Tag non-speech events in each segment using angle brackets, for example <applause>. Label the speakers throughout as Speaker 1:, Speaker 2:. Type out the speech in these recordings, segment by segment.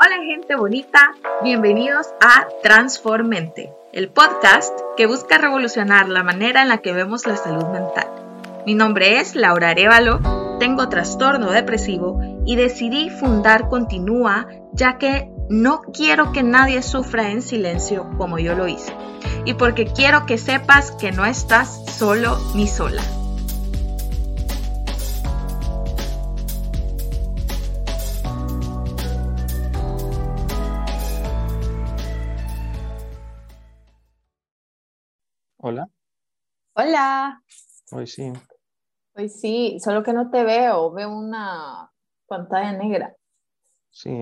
Speaker 1: Hola gente bonita, bienvenidos a Transformente, el podcast que busca revolucionar la manera en la que vemos la salud mental. Mi nombre es Laura Arevalo, tengo trastorno depresivo y decidí fundar Continúa ya que no quiero que nadie sufra en silencio como yo lo hice y porque quiero que sepas que no estás solo ni sola.
Speaker 2: Hola,
Speaker 3: Hola,
Speaker 2: hoy sí.
Speaker 3: hoy sí, solo que no te veo, veo una pantalla negra.
Speaker 2: Sí,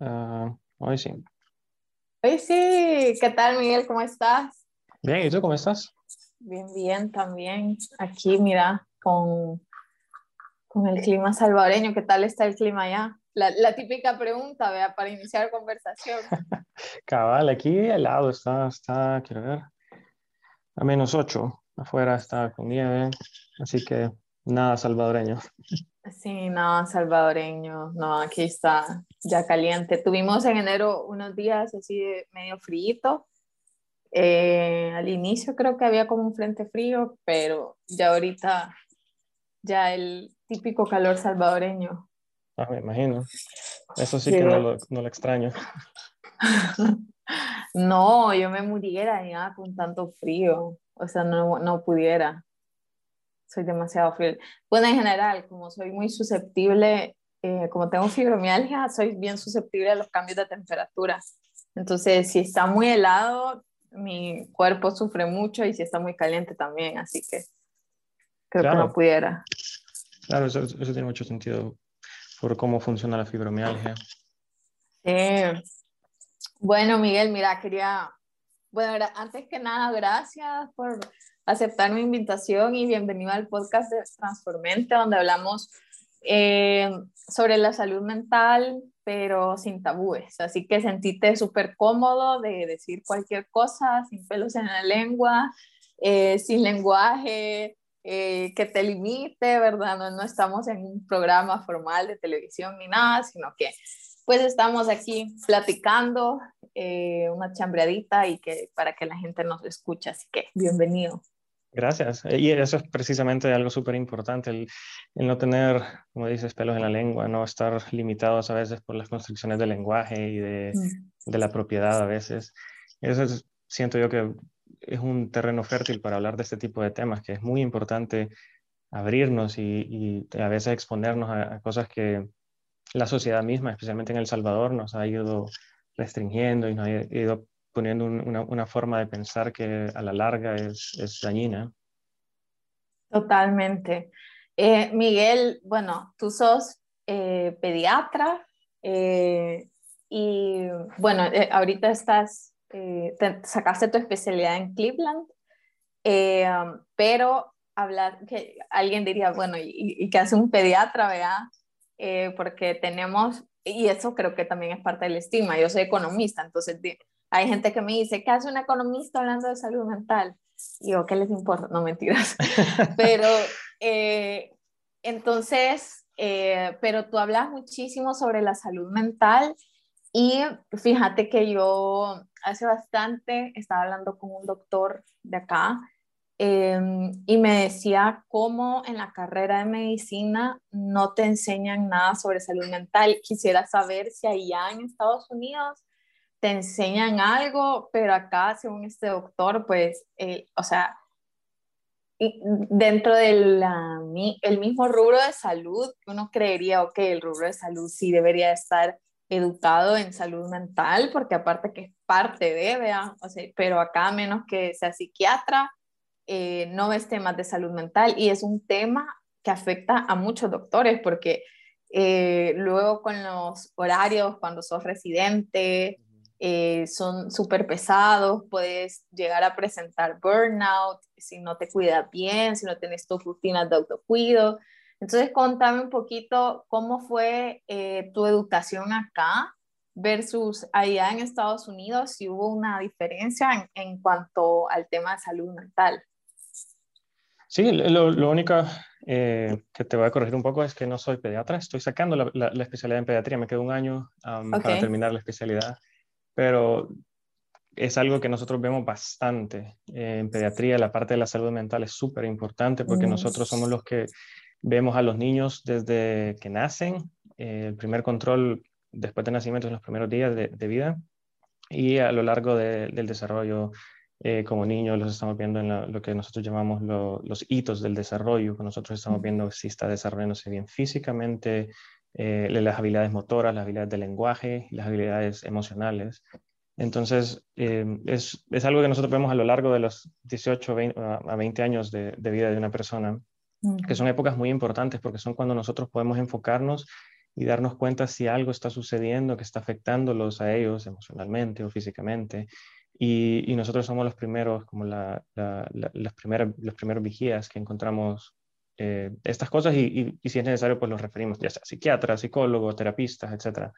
Speaker 2: ah, hoy sí.
Speaker 3: Hoy sí, ¿qué tal Miguel? ¿Cómo estás?
Speaker 2: Bien, ¿y tú cómo estás?
Speaker 3: Bien, bien, también. Aquí, mira, con, con el clima salvadoreño, ¿qué tal está el clima allá? La, la típica pregunta, vea, para iniciar conversación. <laughs>
Speaker 2: Cabal, aquí helado está, está, quiero ver, a menos 8. Afuera está con nieve, así que nada salvadoreño.
Speaker 3: Sí, no, salvadoreño, no, aquí está ya caliente. Tuvimos en enero unos días así de medio frío. al inicio creo que había como un frente frío, pero ya ahorita ya el típico calor salvadoreño.
Speaker 2: Ah, me imagino. Eso sí
Speaker 3: Sí.
Speaker 2: que no lo, no lo extraño. <laughs>
Speaker 3: No, yo me muriera ya con tanto frío, o sea, no, no pudiera. Soy demasiado frío. Bueno, en general, como soy muy susceptible, eh, como tengo fibromialgia, soy bien susceptible a los cambios de temperatura. Entonces, si está muy helado, mi cuerpo sufre mucho y si está muy caliente también, así que creo que
Speaker 2: Claro.
Speaker 3: no pudiera.
Speaker 2: Claro, eso, eso tiene mucho sentido por cómo funciona la fibromialgia.
Speaker 3: Eh, bueno, Miguel, mira, quería, bueno, antes que nada, gracias por aceptar mi invitación y bienvenido al podcast de Transformente, donde hablamos eh, sobre la salud mental, pero sin tabúes. Así que sentite súper cómodo de decir cualquier cosa, sin pelos en la lengua, eh, sin lenguaje. eh, que te limite, ¿verdad? No, no estamos en un programa formal de televisión ni nada, sino que pues estamos aquí platicando eh, una chambreadita y que para que la gente nos escuche, así que bienvenido.
Speaker 2: Gracias. Y eso es precisamente algo súper importante, el, el no tener, como dices, pelos en la lengua, no estar limitados a veces por las constricciones del lenguaje y de, de la propiedad a veces. Eso es- siento yo que es un terreno fértil para hablar de este tipo de temas, que es muy importante abrirnos y, y a veces exponernos a, a cosas que la sociedad misma, especialmente en El Salvador, nos ha ido restringiendo y nos ha ido poniendo un- una, una forma de pensar que a la larga es, es dañina.
Speaker 3: Totalmente. Eh, Miguel, bueno, tú sos eh, pediatra eh, y bueno, eh, ahorita estás, eh, te sacaste tu especialidad en Cleveland, eh, pero hablar, que alguien diría, bueno, ¿y, y qué hace un pediatra, verdad? Eh, porque tenemos, y eso creo que también es parte del estigma, yo soy economista, entonces hay gente que me dice, ¿qué hace un economista hablando de salud mental? Y yo, ¿qué les importa? No mentiras. <laughs> Pero eh, entonces, eh, pero tú hablas muchísimo sobre la salud mental y fíjate que yo hace bastante estaba hablando con un doctor de acá eh, y me decía cómo en la carrera de medicina no te enseñan nada sobre salud mental. Quisiera saber si allá en Estados Unidos te enseñan algo, pero acá, según este doctor, pues, eh, o sea, dentro del el mismo rubro de salud, uno creería, ok, el rubro de salud sí debería estar educado en salud mental, porque aparte que es parte de, vean, o sea, pero acá menos que sea psiquiatra, eh, no ves temas de salud mental y es un tema que afecta a muchos doctores, porque eh, luego con los horarios, cuando sos residente, eh, son súper pesados, puedes llegar a presentar burnout si no te cuidas bien, si no tienes tus rutinas de autocuido. Entonces, contame un poquito cómo fue eh, tu educación acá versus allá en Estados Unidos, si hubo una diferencia en, en cuanto al tema de salud mental.
Speaker 2: Sí, lo, lo único eh, que te voy a corregir un poco es que no soy pediatra, estoy sacando la, la, especialidad en pediatría, me quedo un año para terminar la especialidad, pero es algo que nosotros vemos bastante en pediatría, la parte de la salud mental es súper importante porque mm. nosotros somos los que vemos a los niños desde que nacen, eh, el primer control después de nacimiento en los primeros días de, de vida y a lo largo del desarrollo eh, como niños los estamos viendo en lo que nosotros llamamos los hitos del desarrollo, que nosotros estamos viendo si está desarrollándose bien físicamente, eh, las habilidades motoras, las habilidades de lenguaje, las habilidades emocionales. Entonces, eh, es, es, algo que nosotros vemos a lo largo de los 18 a 20 años de, de vida de una persona, que son épocas muy importantes porque son cuando nosotros podemos enfocarnos y darnos cuenta si algo está sucediendo que está afectándolos a ellos emocionalmente o físicamente y, nosotros somos los primeros, como la, las primeras, los primeros vigías que encontramos eh, estas cosas y, y, si es necesario, pues los referimos ya sea psiquiatras, psicólogos, terapistas, etc.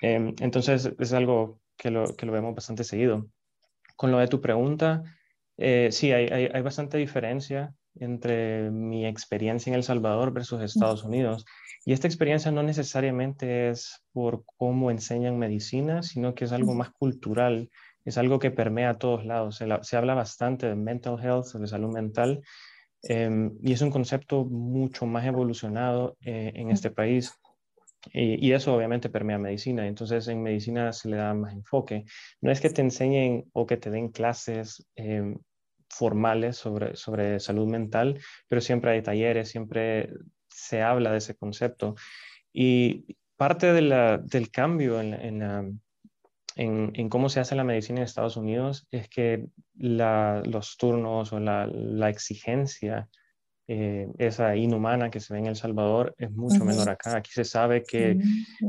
Speaker 2: Em, entonces es algo que lo, que lo vemos bastante seguido. Con lo de tu pregunta, eh, sí, hay, hay, hay, bastante diferencia entre mi experiencia en El Salvador versus Estados Unidos. Y esta experiencia no necesariamente es por cómo enseñan medicina, sino que es algo más cultural es algo que permea a todos lados. Se, habla bastante de mental health, de salud mental, em, y es un concepto mucho más evolucionado eh, en este país. Y, eso obviamente permea medicina. Entonces en medicina se le da más enfoque. No es que te enseñen o que te den clases em, formales sobre, sobre salud mental, pero siempre hay talleres, siempre se habla de ese concepto. Y parte del cambio en, en, en, cómo se hace la medicina en Estados Unidos es que los turnos o la, exigencia, eh, esa inhumana que se ve en El Salvador, es mucho menor acá. Aquí se sabe que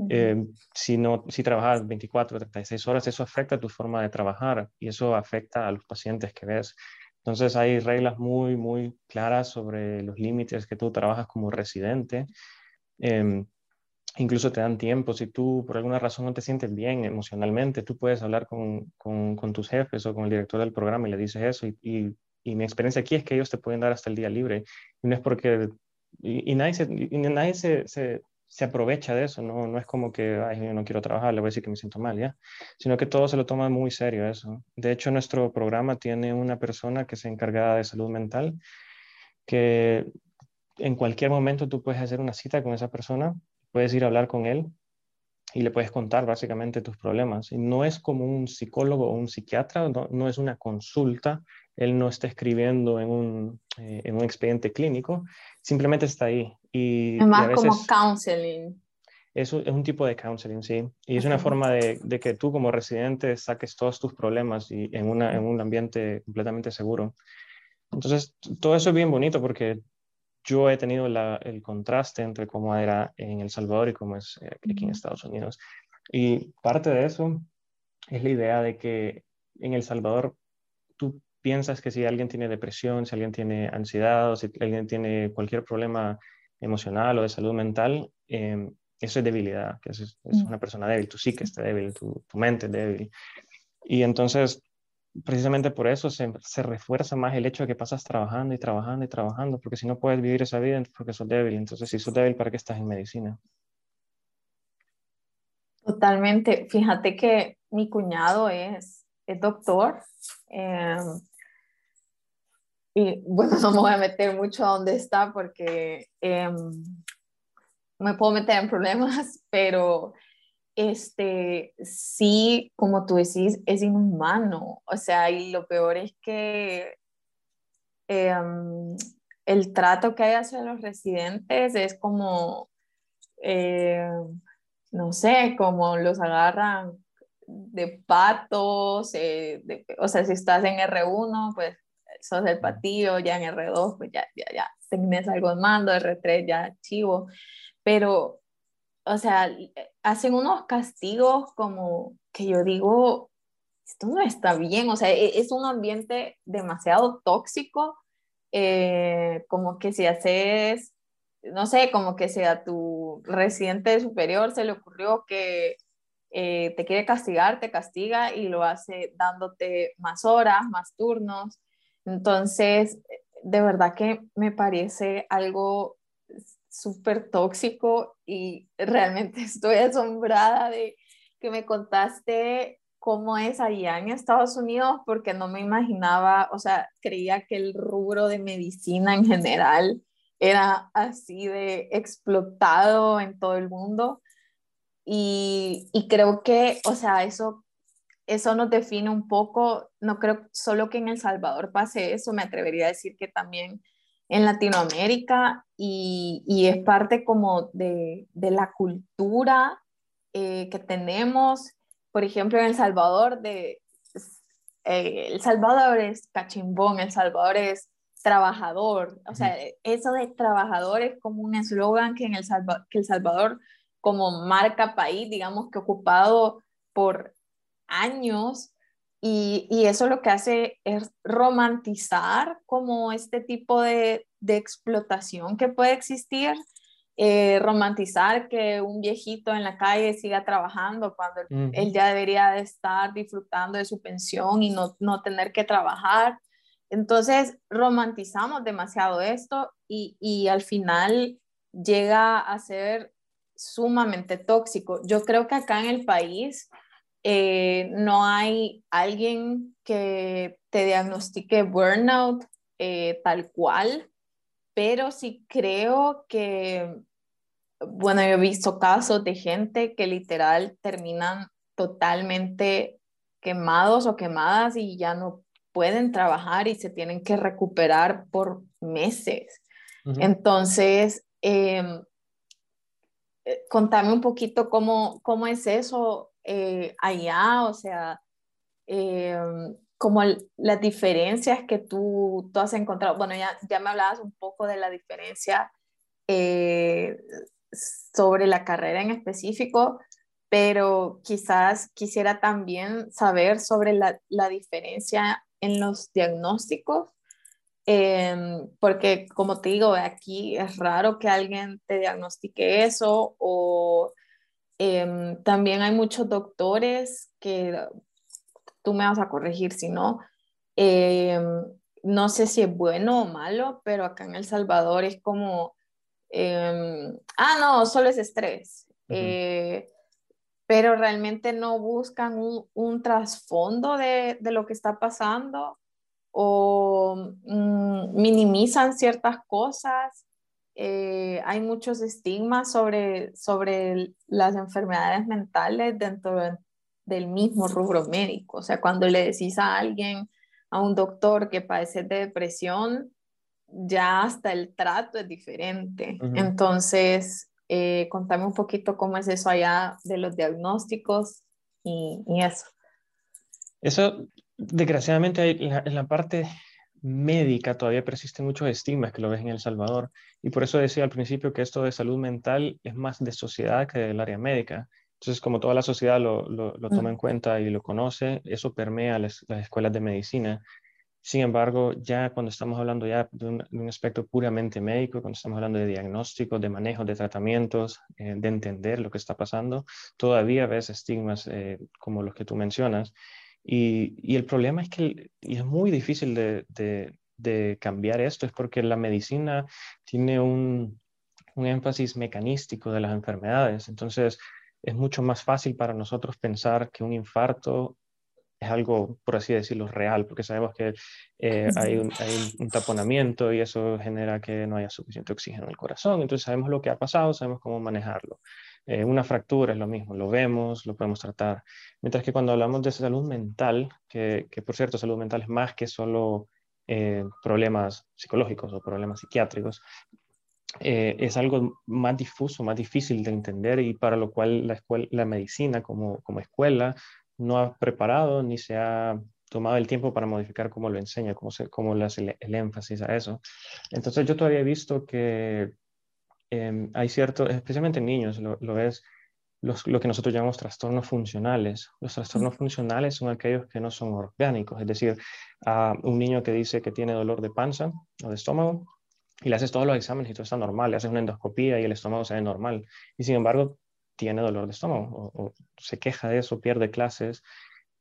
Speaker 2: eh, si, no, si trabajas 24 o 36 horas, eso afecta a tu forma de trabajar y eso afecta a los pacientes que ves. Entonces hay reglas muy, muy claras sobre los límites que tú trabajas como residente. Em, incluso te dan tiempo. Si tú por alguna razón no te sientes bien emocionalmente, tú puedes hablar con, con, tus jefes o con el director del programa y le dices eso. Y, y, mi experiencia aquí es que ellos te pueden dar hasta el día libre. Y no es porque... Y, nadie, se, nadie se, se, se, aprovecha de eso, ¿no? No es como que, ay, yo no quiero trabajar, le voy a decir que me siento mal, ¿ya? Sino que todo se lo toma muy serio eso. De hecho, nuestro programa tiene una persona que se encarga de salud mental que en cualquier momento tú puedes hacer una cita con esa persona puedes ir a hablar con él y le puedes contar básicamente tus problemas. Y no es como un psicólogo o un psiquiatra, no, es una consulta, él no está escribiendo en un, eh, en un expediente clínico, simplemente está ahí. Y,
Speaker 3: es más como counseling.
Speaker 2: Es un, es un tipo de counseling, sí. Y es una forma de, de, que tú como residente saques todos tus problemas y en, una, en un ambiente completamente seguro. Entonces, todo eso es bien bonito porque yo he tenido el contraste entre cómo era en El Salvador y cómo es eh, aquí en Estados Unidos. Y parte de eso es la idea de que en El Salvador tú piensas que si alguien tiene depresión, si alguien tiene ansiedad o si alguien tiene cualquier problema emocional o de salud mental, em, eso es debilidad, que es, una persona débil, tu psique está débil, tu, tu mente es débil. Y entonces precisamente por eso se, se, refuerza más el hecho de que pasas trabajando y trabajando y trabajando, porque si no puedes vivir esa vida porque sos débil. Entonces, si sos débil, ¿para qué estás en medicina?
Speaker 3: Totalmente. Fíjate que mi cuñado es, es doctor. Em, y bueno, <laughs> no me voy a meter mucho a dónde está porque em, me puedo meter en problemas, <laughs> pero este, sí, como tú decís, es inhumano. O sea, y lo peor es que em, el trato que hay hacia los residentes es como, eh, no sé, como los agarran de patos, eh, o sea, si estás en R1, pues sos el patillo, ya en R2, pues ya, ya, ya, tenés algo en mando, R3 ya chivo, pero o sea, hacen unos castigos como que yo digo, esto no está bien, o sea, e-, es un ambiente demasiado tóxico, eh, como que si haces, no sé, como que si a tu residente superior se le ocurrió que eh, te quiere castigar, te castiga y lo hace dándote más horas, más turnos. Entonces, de verdad que me parece algo súper tóxico y realmente <laughs> estoy asombrada de que me contaste cómo es allá en Estados Unidos porque no me imaginaba, o sea, creía que el rubro de medicina en general era así de explotado en todo el mundo. Y, y creo que, o sea, eso eso nos define un poco, no creo solo que en El Salvador pase eso, me atrevería a decir que también en Latinoamérica y, y es parte como de, de la cultura eh, que tenemos, por ejemplo, en El Salvador, de, eh, El Salvador es cachimbón, El Salvador es trabajador, o sea, eso de trabajador es como un eslogan que en el que El Salvador como marca país, digamos que ocupado por años y, eso lo que hace es romantizar como este tipo de, explotación que puede existir, eh, romantizar que un viejito en la calle siga trabajando cuando él ya debería de estar disfrutando de su pensión y no, no tener que trabajar. Entonces, romantizamos demasiado esto y, y al final llega a ser sumamente tóxico. Yo creo que acá en el país eh, no hay alguien que te diagnostique burnout eh, tal cual, pero sí creo que, bueno, yo he visto casos de gente que literal terminan totalmente quemados o quemadas y ya no pueden trabajar y se tienen que recuperar por meses. Entonces, em, eh, contame un poquito cómo, cómo es eso eh, allá, o sea, eh, como las diferencias que tú, tú has encontrado. Bueno, ya, ya me hablabas un poco de la diferencia eh, sobre la carrera en específico, pero quizás quisiera también saber sobre la, la diferencia en los diagnósticos, porque como te digo, aquí es raro que alguien te diagnostique eso o Em, también hay muchos doctores que tú me vas a corregir si no. Em, no sé si es bueno o malo, pero acá en El Salvador es como, em, ah, no, solo es estrés. Eh, pero realmente no buscan un, un trasfondo de, de, lo que está pasando o mm, minimizan ciertas cosas eh, hay muchos estigmas sobre, sobre las enfermedades mentales dentro del mismo rubro médico. O sea, cuando le decís a alguien, a un doctor que padece de depresión, ya hasta el trato es diferente. Entonces, eh, contame un poquito cómo es eso allá de los diagnósticos y, eso.
Speaker 2: Eso, desgraciadamente, en la parte médica todavía persisten muchos estigmas que lo ves en El Salvador. Y por eso decía al principio que esto de salud mental es más de sociedad que del área médica. Entonces, como toda la sociedad lo, lo, toma en cuenta y lo conoce, eso permea las, las, escuelas de medicina. Sin embargo, ya cuando estamos hablando ya de un, aspecto puramente médico, cuando estamos hablando de diagnóstico, de manejo de tratamientos, eh, de entender lo que está pasando, todavía ves estigmas eh, como los que tú mencionas. Y, el problema es que y es muy difícil de, cambiar esto, es porque la medicina tiene un, énfasis mecanístico de las enfermedades. Entonces, es mucho más fácil para nosotros pensar que un infarto es algo, por así decirlo, real, porque sabemos que eh, hay, un, hay, un, taponamiento y eso genera que no haya suficiente oxígeno en el corazón. Entonces sabemos lo que ha pasado, sabemos cómo manejarlo. Eh, una fractura es lo mismo, lo vemos, lo podemos tratar. Mientras que cuando hablamos de salud mental, que, que por cierto, salud mental es más que solo eh, problemas psicológicos o problemas psiquiátricos, eh, es algo más difuso, más difícil de entender y para lo cual la, escuela, la medicina como, como escuela no ha preparado ni se ha tomado el tiempo para modificar cómo lo enseña, cómo, se, cómo le hace el, el, énfasis a eso. Entonces yo todavía he visto que Em, hay cierto, especialmente en niños, lo, lo ves, los, lo que nosotros llamamos trastornos funcionales. Los trastornos funcionales son aquellos que no son orgánicos, es decir, a un niño que dice que tiene dolor de panza o de estómago y le haces todos los exámenes y todo está normal, le haces una endoscopía y el estómago se ve normal y sin embargo tiene dolor de estómago o, se queja de eso, pierde clases.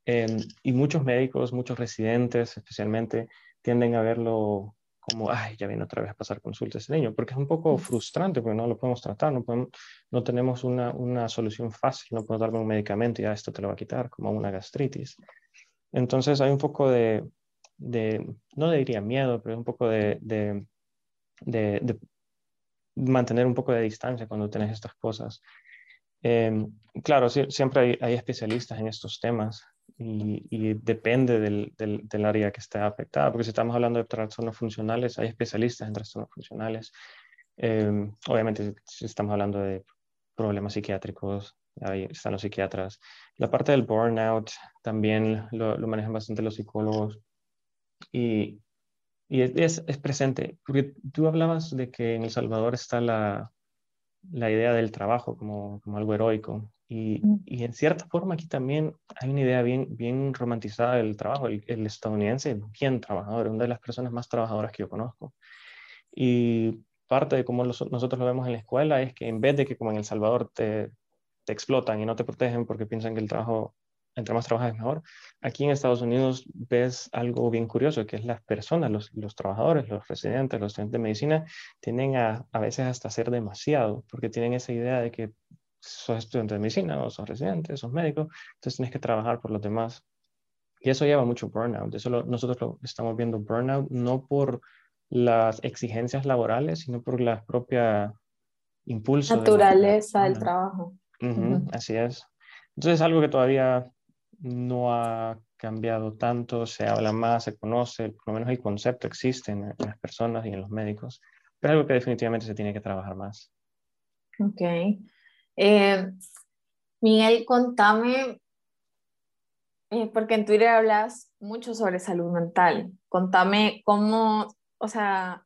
Speaker 2: Em, y muchos médicos, muchos residentes especialmente, tienden a verlo como, ay, ya viene otra vez a pasar consulta ese niño, porque es un poco frustrante, porque no lo podemos tratar, no, podemos, no tenemos una, una solución fácil, no podemos darle un medicamento y ya esto te lo va a quitar, como una gastritis. Entonces hay un poco de, de no diría miedo, pero un poco de, de, de, mantener un poco de distancia cuando tenés estas cosas. Em, claro, siempre hay, hay, especialistas en estos temas y, depende del, del, área que esté afectada, porque si estamos hablando de trastornos funcionales, hay especialistas en trastornos funcionales. Em, obviamente, si estamos hablando de problemas psiquiátricos, ahí están los psiquiatras. La parte del burnout también lo, lo manejan bastante los psicólogos. Y, y es, es, presente, porque tú hablabas de que en El Salvador está la, la idea del trabajo como, como algo heroico. Y, mm. y, en cierta forma aquí también hay una idea bien, bien romantizada del trabajo. El, estadounidense es bien trabajador, una de las personas más trabajadoras que yo conozco. Y parte de cómo nosotros lo vemos en la escuela es que en vez de que como en El Salvador te, te explotan y no te protegen porque piensan que el trabajo entre más trabajas mejor. Aquí en Estados Unidos ves algo bien curioso, que es las personas, los, los trabajadores, los residentes, los estudiantes de medicina, tienen a, a veces hasta ser demasiado, porque tienen esa idea de que sos estudiante de medicina o sos residente, sos médico, entonces tienes que trabajar por los demás. Y eso lleva mucho burnout. Eso nosotros lo estamos viendo burnout no por las exigencias laborales, sino por la propia impulso.
Speaker 3: Naturaleza del trabajo.
Speaker 2: Así es. Entonces es algo que todavía no ha cambiado tanto, se habla más, se conoce, por lo menos el concepto existe en, las personas y en los médicos, pero es algo que definitivamente se tiene que trabajar más.
Speaker 3: Ok. Eh, Miguel, contame, eh, porque en Twitter hablas mucho sobre salud mental, contame cómo, o sea,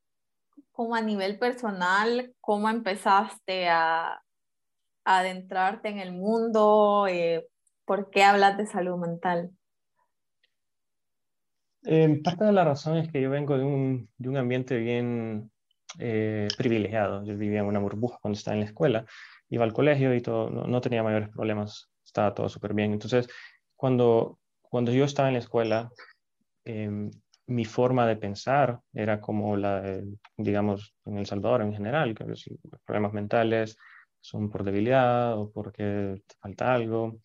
Speaker 3: cómo a nivel personal, cómo empezaste a, adentrarte en el mundo, eh, ¿Por qué hablas de salud mental?
Speaker 2: parte de la razón es que yo vengo de un, de un ambiente bien eh, privilegiado. Yo vivía en una burbuja cuando estaba en la escuela, iba al colegio y todo, no, tenía mayores problemas, estaba todo súper bien. Entonces, cuando, cuando yo estaba en la escuela, em, mi forma de pensar era como la, digamos, en El Salvador en general, que los problemas mentales son por debilidad o porque te falta algo.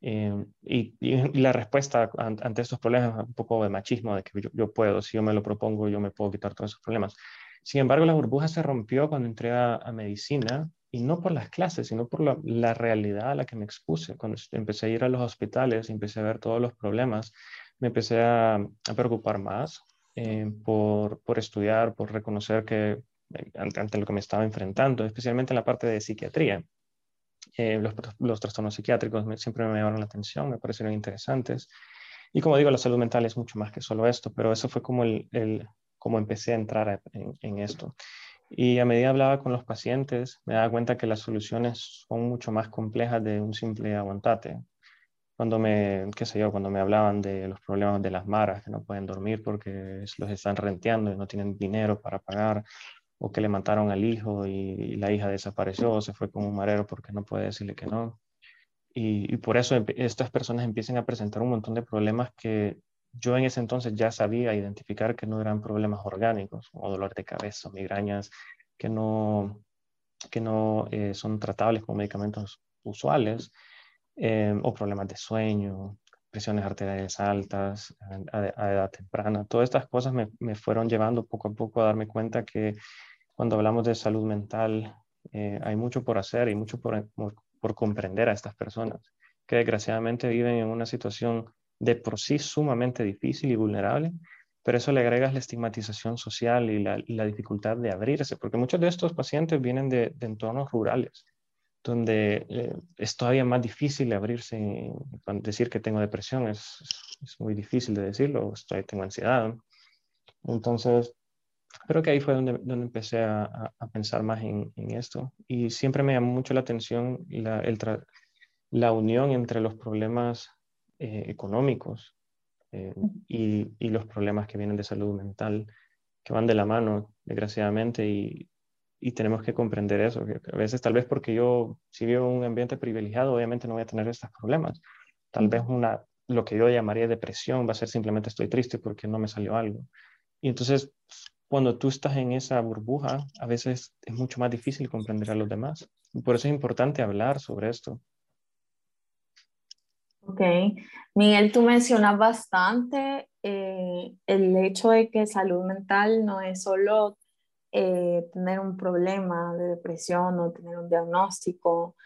Speaker 2: Eh, y, la respuesta ante estos problemas es un poco de machismo, de que yo, puedo, si yo me lo propongo, yo me puedo quitar todos esos problemas. Sin embargo, la burbuja se rompió cuando entré a, medicina y no por las clases, sino por la, realidad a la que me expuse. Cuando empecé a ir a los hospitales, empecé a ver todos los problemas, me empecé a, preocupar más eh, por, por, estudiar, por reconocer que eh, ante, ante, lo que me estaba enfrentando, especialmente en la parte de psiquiatría. Eh, los, los, trastornos psiquiátricos siempre me llamaron la atención, me parecieron interesantes. Y como digo, la salud mental es mucho más que solo esto, pero eso fue como, el, el como empecé a entrar en, en, esto. Y a medida hablaba con los pacientes, me daba cuenta que las soluciones son mucho más complejas de un simple aguantate. Cuando me, qué sé yo, cuando me hablaban de los problemas de las maras, que no pueden dormir porque los están renteando y no tienen dinero para pagar, o que le mataron al hijo y, la hija desapareció, se fue con un marero porque no puede decirle que no. Y, por eso estas personas empiezan a presentar un montón de problemas que yo en ese entonces ya sabía identificar que no eran problemas orgánicos, o dolor de cabeza, migrañas, que no, que no eh, son tratables con medicamentos usuales, eh, o problemas de sueño, presiones arteriales altas a, edad temprana. Todas estas cosas me, me, fueron llevando poco a poco a darme cuenta que cuando hablamos de salud mental, eh, hay mucho por hacer y mucho por, por, comprender a estas personas que desgraciadamente viven en una situación de por sí sumamente difícil y vulnerable, pero eso le agregas la estigmatización social y la, la dificultad de abrirse, porque muchos de estos pacientes vienen de, de entornos rurales, donde eh, es todavía más difícil abrirse, decir que tengo depresión es, es, muy difícil de decirlo, estoy, tengo ansiedad. Entonces, creo que ahí fue donde, donde empecé a, a, pensar más en, en, esto. Y siempre me llamó mucho la atención la, el la unión entre los problemas eh, económicos eh, y, y, los problemas que vienen de salud mental, que van de la mano, desgraciadamente, y, y tenemos que comprender eso. Que a veces, tal vez porque yo, si vivo en un ambiente privilegiado, obviamente no voy a tener estos problemas. Tal vez una, lo que yo llamaría depresión va a ser simplemente estoy triste porque no me salió algo. Y entonces cuando tú estás en esa burbuja, a veces es mucho más difícil comprender a los demás. Por eso es importante hablar sobre esto.
Speaker 3: Ok. Miguel, tú mencionas bastante eh, el hecho de que salud mental no es solo eh, tener un problema de depresión o tener un diagnóstico,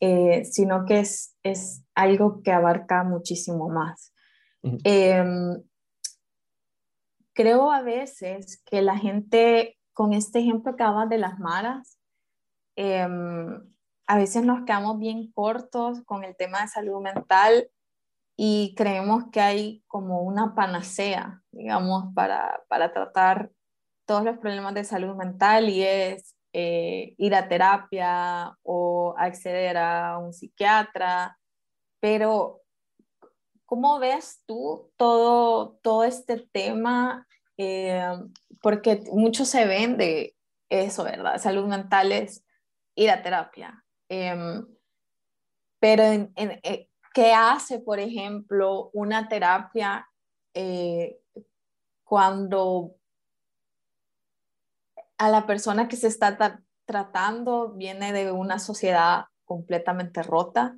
Speaker 3: eh, sino que es, es, algo que abarca muchísimo más. Em, creo a veces que la gente, con este ejemplo que hablas de las maras, em, a veces nos quedamos bien cortos con el tema de salud mental y creemos que hay como una panacea, digamos, para, para tratar todos los problemas de salud mental y es eh, ir a terapia o acceder a un psiquiatra, pero ¿cómo ves tú todo, todo este tema? Eh, porque mucho se vende eso, ¿verdad? Salud mental es ir a terapia. Em, pero eh, ¿qué hace, por ejemplo, una terapia cuando a la persona que se está tratando viene de una sociedad completamente rota,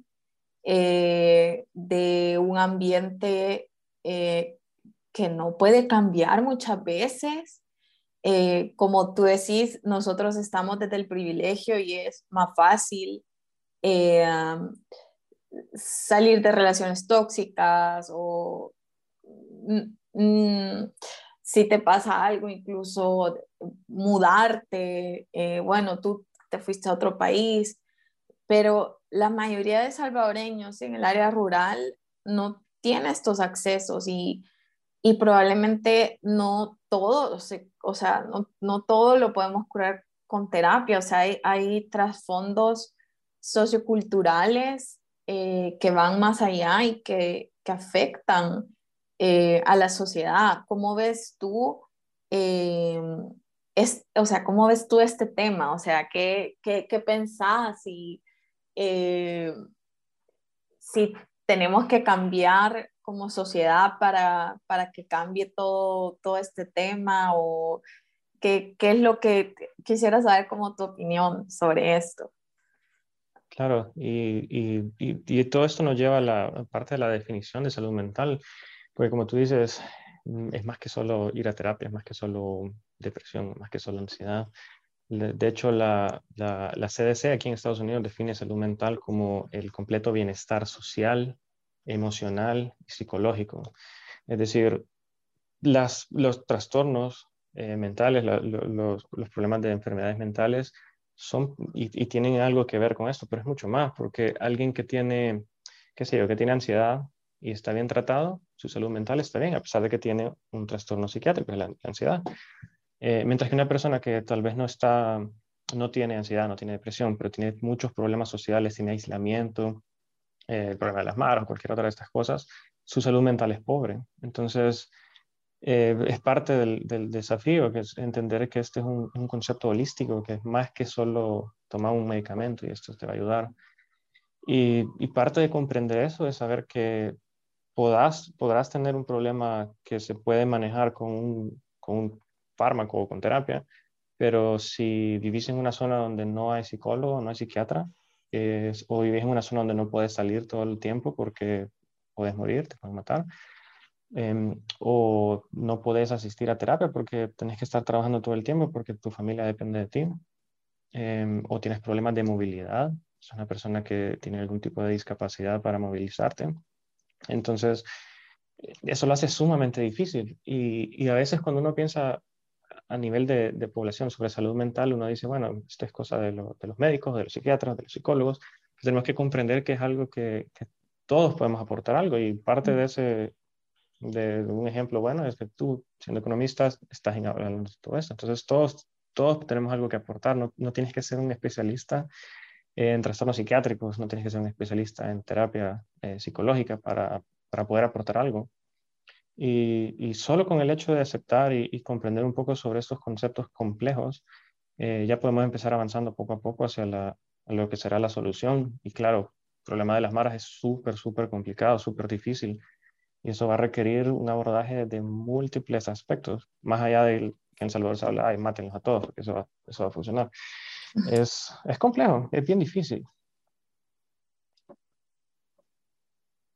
Speaker 3: eh, de un ambiente eh, que no puede cambiar muchas veces. Eh, como tú decís, nosotros estamos desde el privilegio y es más fácil salir de relaciones tóxicas o mm, si te pasa algo, incluso mudarte, eh, bueno, tú te fuiste a otro país, pero la mayoría de salvadoreños en el área rural no tiene estos accesos y, y probablemente no todo, o sea, no, no, todo lo podemos curar con terapia, o sea, hay, trasfondos socioculturales eh, que van más allá y que, que afectan eh, a la sociedad. ¿Cómo ves tú, eh, es, o sea, cómo ves tú este tema? O sea, ¿qué, qué, qué pensás? Y, si tenemos que cambiar como sociedad para, para que cambie todo, todo este tema o qué, qué es lo que quisiera saber como tu opinión sobre esto.
Speaker 2: Claro, y, y, y, todo esto nos lleva a la parte de la definición de salud mental. Porque como tú dices, mm, es más que solo ir a terapia, es más que solo depresión, más que solo ansiedad. De hecho, la, la, la, CDC aquí en Estados Unidos define salud mental como el completo bienestar social, emocional y psicológico. Es decir, los trastornos eh, mentales, los, problemas de enfermedades mentales son y, tienen algo que ver con esto, pero es mucho más, porque alguien que tiene, qué sé yo, que tiene ansiedad y está bien tratado, su salud mental está bien, a pesar de que tiene un trastorno psiquiátrico, la, ansiedad. Eh, mientras que una persona que tal vez no está, no tiene ansiedad, no tiene depresión, pero tiene muchos problemas sociales, tiene aislamiento, eh, el problema de las manos, cualquier otra de estas cosas, su salud mental es pobre. Entonces, eh, es parte del, desafío, que es entender que este es un, concepto holístico, que es más que solo tomar un medicamento y esto te va a ayudar. Y, y parte de comprender eso es saber que podrás, podrás tener un problema que se puede manejar con un, con un fármaco o con terapia, pero si vivís en una zona donde no hay psicólogo, no hay psiquiatra, o vivís en una zona donde no puedes salir todo el tiempo porque puedes morir, te pueden matar, em, o no puedes asistir a terapia porque tenés que estar trabajando todo el tiempo porque tu familia depende de ti, em, o tienes problemas de movilidad, es una persona que tiene algún tipo de discapacidad para movilizarte, entonces, eso lo hace sumamente difícil. Y, a veces cuando uno piensa a nivel de, población sobre salud mental, uno dice, bueno, esto es cosa de, los médicos, de los psiquiatras, de los psicólogos. Tenemos que comprender que es algo que, todos podemos aportar algo. Y parte de ese, de, un ejemplo bueno, es que tú, siendo economista, estás en, hablando de todo esto. Entonces, todos, todos tenemos algo que aportar. No, no tienes que ser un especialista en trastornos psiquiátricos, no tienes que ser un especialista en terapia eh, psicológica para, para, poder aportar algo. Y, y, solo con el hecho de aceptar y, comprender un poco sobre estos conceptos complejos, eh, ya podemos empezar avanzando poco a poco hacia la, lo que será la solución. Y claro, el problema de las maras es súper, súper complicado, súper difícil. Y eso va a requerir un abordaje de múltiples aspectos, más allá del, que en El Salvador se habla, ay, mátenlos a todos, porque eso va, eso va a funcionar. Es, es complejo, es bien difícil.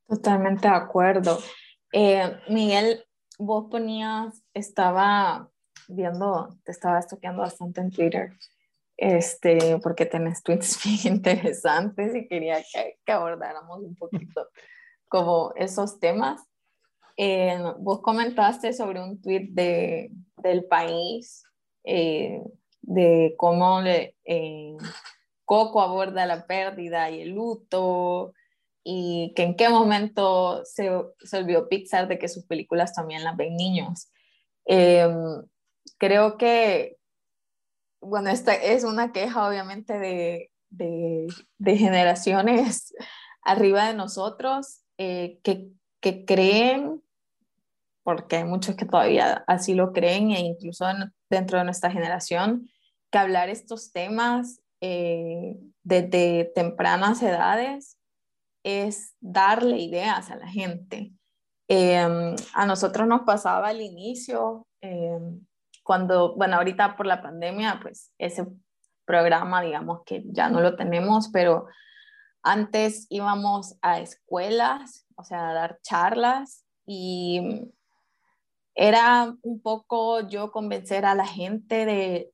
Speaker 3: Totalmente de acuerdo. Eh, Miguel, vos ponías, estaba viendo, te estaba estoqueando bastante en Twitter, este, porque tenés tweets <laughs> interesantes y quería que, abordáramos un poquito como esos temas. Eh, vos comentaste sobre un tweet de, del país, eh, de cómo le, Coco aborda la pérdida y el luto, y que en qué momento se, se olvidó Pixar de que sus películas también las ven niños. Em, creo que, bueno, esta es una queja obviamente de, de, generaciones <laughs> arriba de nosotros eh, que, que, creen, porque hay muchos que todavía así lo creen, e incluso dentro de nuestra generación, que hablar estos temas eh, desde tempranas edades es darle ideas a la gente. Em, a nosotros nos pasaba al inicio, em, cuando, bueno, ahorita por la pandemia, pues ese programa, digamos que ya no lo tenemos, pero antes íbamos a escuelas, o sea, a dar charlas y era un poco yo convencer a la gente de,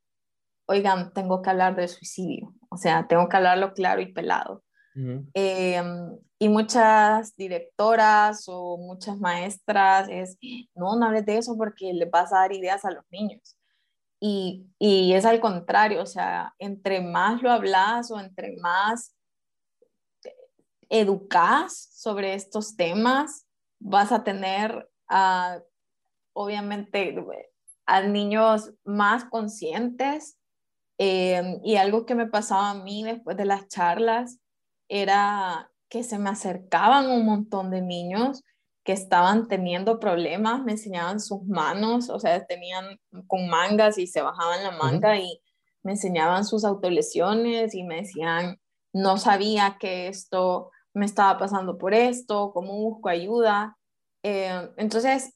Speaker 3: oigan, tengo que hablar de suicidio, o sea, tengo que hablarlo claro y pelado. Em, y muchas directoras o muchas maestras es, no, no hables de eso porque le vas a dar ideas a los niños. Y, y es al contrario, o sea, entre más lo hablas o entre más educas sobre estos temas, vas a tener, obviamente, a niños más conscientes. Em, y algo que me pasaba a mí después de las charlas era que se me acercaban un montón de niños que estaban teniendo problemas, me enseñaban sus manos, o sea, tenían con mangas y se bajaban la manga y me enseñaban sus autolesiones y me decían, no sabía que esto me estaba pasando por esto, cómo busco ayuda. Eh, entonces,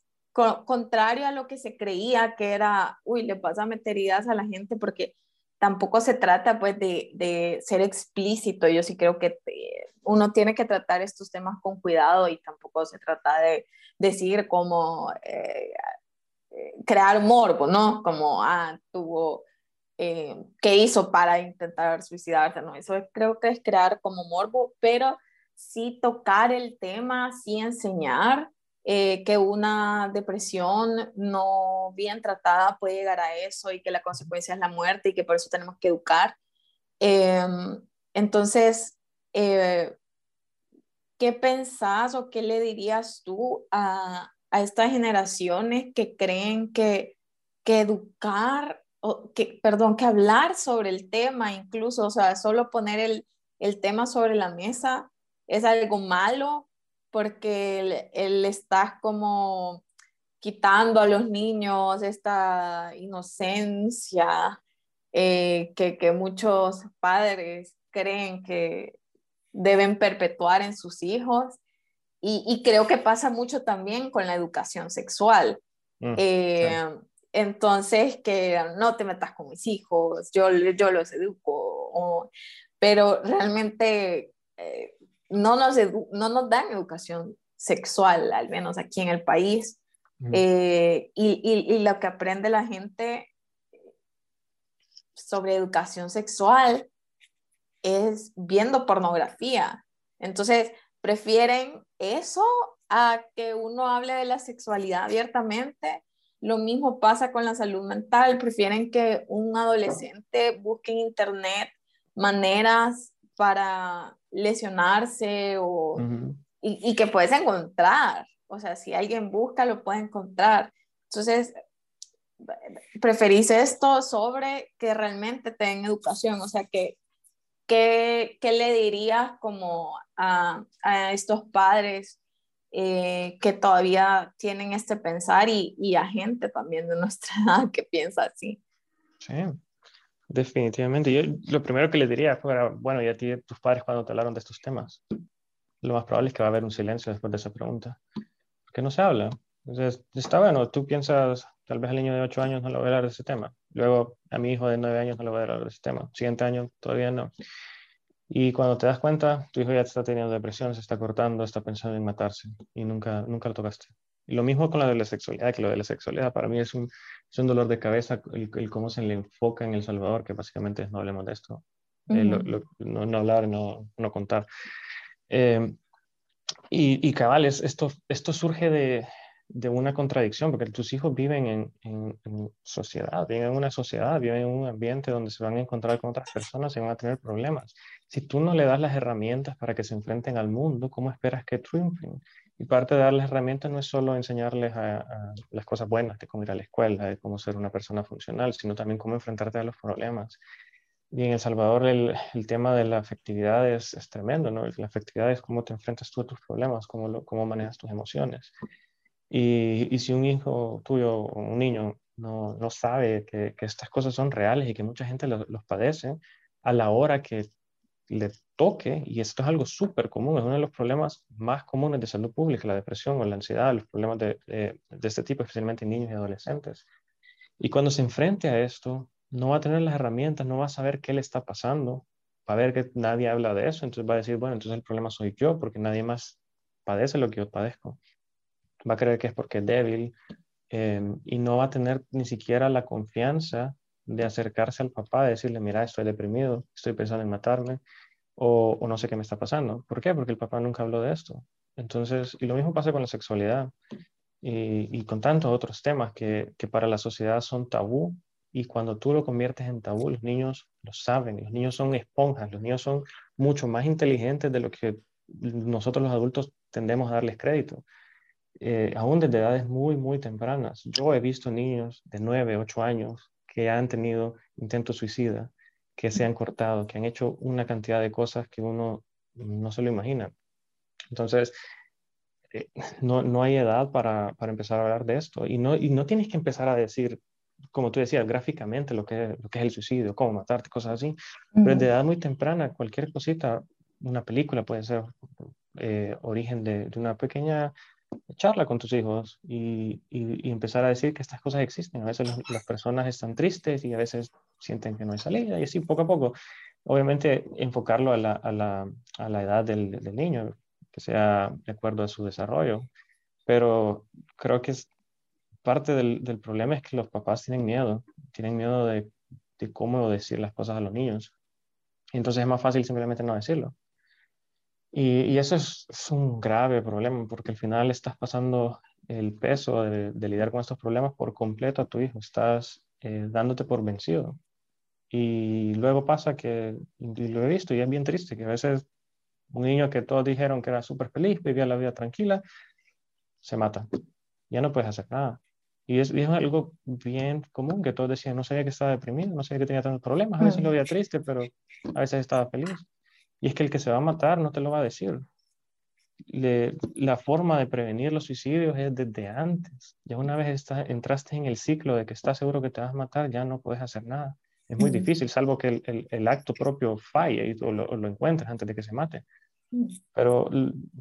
Speaker 3: contrario a lo que se creía que era, uy, le pasa a meter ideas a la gente porque tampoco se trata pues de, de ser explícito, yo sí creo que uno tiene que tratar estos temas con cuidado y tampoco se trata de decir cómo eh, eh, crear morbo, ¿no? Como, ah, tuvo, eh, ¿qué hizo para intentar suicidarse? No, eso creo que es crear como morbo, pero sí tocar el tema, sí enseñar eh, que una depresión no bien tratada puede llegar a eso y que la consecuencia es la muerte y que por eso tenemos que educar. Em, entonces, eh, ¿qué pensás o qué le dirías tú a, a estas generaciones que creen que, que educar, o que, perdón, que hablar sobre el tema, incluso, o sea, solo poner el, el tema sobre la mesa es algo malo porque él, está como quitando a los niños esta inocencia eh, que, que, muchos padres creen que deben perpetuar en sus hijos. Y, y creo que pasa mucho también con la educación sexual. Mm, eh, entonces, que no te metas con mis hijos, yo, yo los educo, pero realmente eh, no nos, no nos dan educación sexual, al menos aquí en el país. Eh, y, y, lo que aprende la gente sobre educación sexual es viendo pornografía. Entonces, prefieren eso a que uno hable de la sexualidad abiertamente. Lo mismo pasa con la salud mental. Prefieren que un adolescente busque en internet maneras para lesionarse o, y, que puedes encontrar. O sea, si alguien busca, lo puede encontrar. Entonces, preferís esto sobre que realmente te den educación. O sea, que, ¿qué, le dirías como a, a estos padres eh, que todavía tienen este pensar y, y, a gente también de nuestra <laughs> edad que piensa así?
Speaker 2: Sí, Definitivamente. Yo lo primero que le diría fuera, bueno, ¿y a ti tus padres cuando te hablaron de estos temas? Lo más probable es que va a haber un silencio después de esa pregunta. Porque no se habla. Entonces, está bueno, tú piensas, tal vez al niño de 8 años no le voy a hablar de ese tema. Luego, a mi hijo de 9 años no le voy a hablar de ese tema. Siguiente año, todavía no. Y cuando te das cuenta, tu hijo ya está teniendo depresión, se está cortando, está pensando en matarse y nunca, nunca lo tocaste. Y lo mismo con la de la sexualidad, que lo de la sexualidad para mí es un, es un dolor de cabeza, el, cómo se le enfoca en El Salvador, que básicamente no hablemos de esto, eh, no, no, hablar, no, no contar. Eh, y, y cabales, esto, esto surge de, de una contradicción, porque tus hijos viven en, en, sociedad, viven en una sociedad, viven en un ambiente donde se van a encontrar con otras personas y van a tener problemas. Si tú no le das las herramientas para que se enfrenten al mundo, ¿cómo esperas que triunfen? Y parte de darles herramientas no es solo enseñarles a, las cosas buenas, de cómo ir a la escuela, de cómo ser una persona funcional, sino también cómo enfrentarte a los problemas. Y en El Salvador el, el tema de la afectividad es, es, tremendo, ¿no? La afectividad es cómo te enfrentas tú a tus problemas, cómo, lo, cómo manejas tus emociones. Y, y, si un hijo tuyo o un niño no, no sabe que, que, estas cosas son reales y que mucha gente los, los padece, a la hora que le toque, y esto es algo súper común, es uno de los problemas más comunes de salud pública, la depresión o la ansiedad, los problemas de, de, de este tipo, especialmente en niños y adolescentes. Y cuando se enfrente a esto, no va a tener las herramientas, no va a saber qué le está pasando, va a ver que nadie habla de eso, entonces va a decir, bueno, entonces el problema soy yo, porque nadie más padece lo que yo padezco va a creer que es porque es débil em, y no va a tener ni siquiera la confianza de acercarse al papá, de decirle, mira, estoy deprimido, estoy pensando en matarme o, no sé qué me está pasando. ¿Por qué? Porque el papá nunca habló de esto. Entonces, y lo mismo pasa con la sexualidad y, con tantos otros temas que, que para la sociedad son tabú y cuando tú lo conviertes en tabú, los niños lo saben, los niños son esponjas, los niños son mucho más inteligentes de lo que nosotros los adultos tendemos a darles crédito. Eh, aún desde edades muy, muy tempranas. Yo he visto niños de 9, 8 años que han tenido intentos suicida, que se han cortado, que han hecho una cantidad de cosas que uno no se lo imagina. Entonces, eh, no, no, hay edad para, para, empezar a hablar de esto. Y no, y no tienes que empezar a decir, como tú decías, gráficamente lo que, lo que es el suicidio, cómo matarte, cosas así. Pero desde edad muy temprana, cualquier cosita, una película puede ser eh, origen de, de, una pequeña charla con tus hijos y, y, empezar a decir que estas cosas existen. A veces las personas están tristes y a veces sienten que no hay salida y así poco a poco. Obviamente enfocarlo a la, a la, a la edad del, del, niño, que sea de acuerdo a su desarrollo. Pero creo que es parte del, del problema es que los papás tienen miedo, tienen miedo de, de cómo decir las cosas a los niños. Entonces es más fácil simplemente no decirlo. Y, y eso es, es, un grave problema porque al final estás pasando el peso de, de, lidiar con estos problemas por completo a tu hijo, estás eh, dándote por vencido. Y luego pasa que, y lo he visto y es bien triste, que a veces un niño que todos dijeron que era súper feliz, vivía la vida tranquila, se mata. Ya no puedes hacer nada. Y es, y es, algo bien común que todos decían, no sabía que estaba deprimido, no sabía que tenía tantos problemas, a veces lo veía triste, pero a veces estaba feliz. Y es que el que se va a matar no te lo va a decir. Le, la forma de prevenir los suicidios es desde antes. Ya una vez entraste en el ciclo de que estás seguro que te vas a matar, ya no puedes hacer nada. Es muy difícil, salvo que el, el, el acto propio falle y o lo, o lo, encuentres antes de que se mate. Pero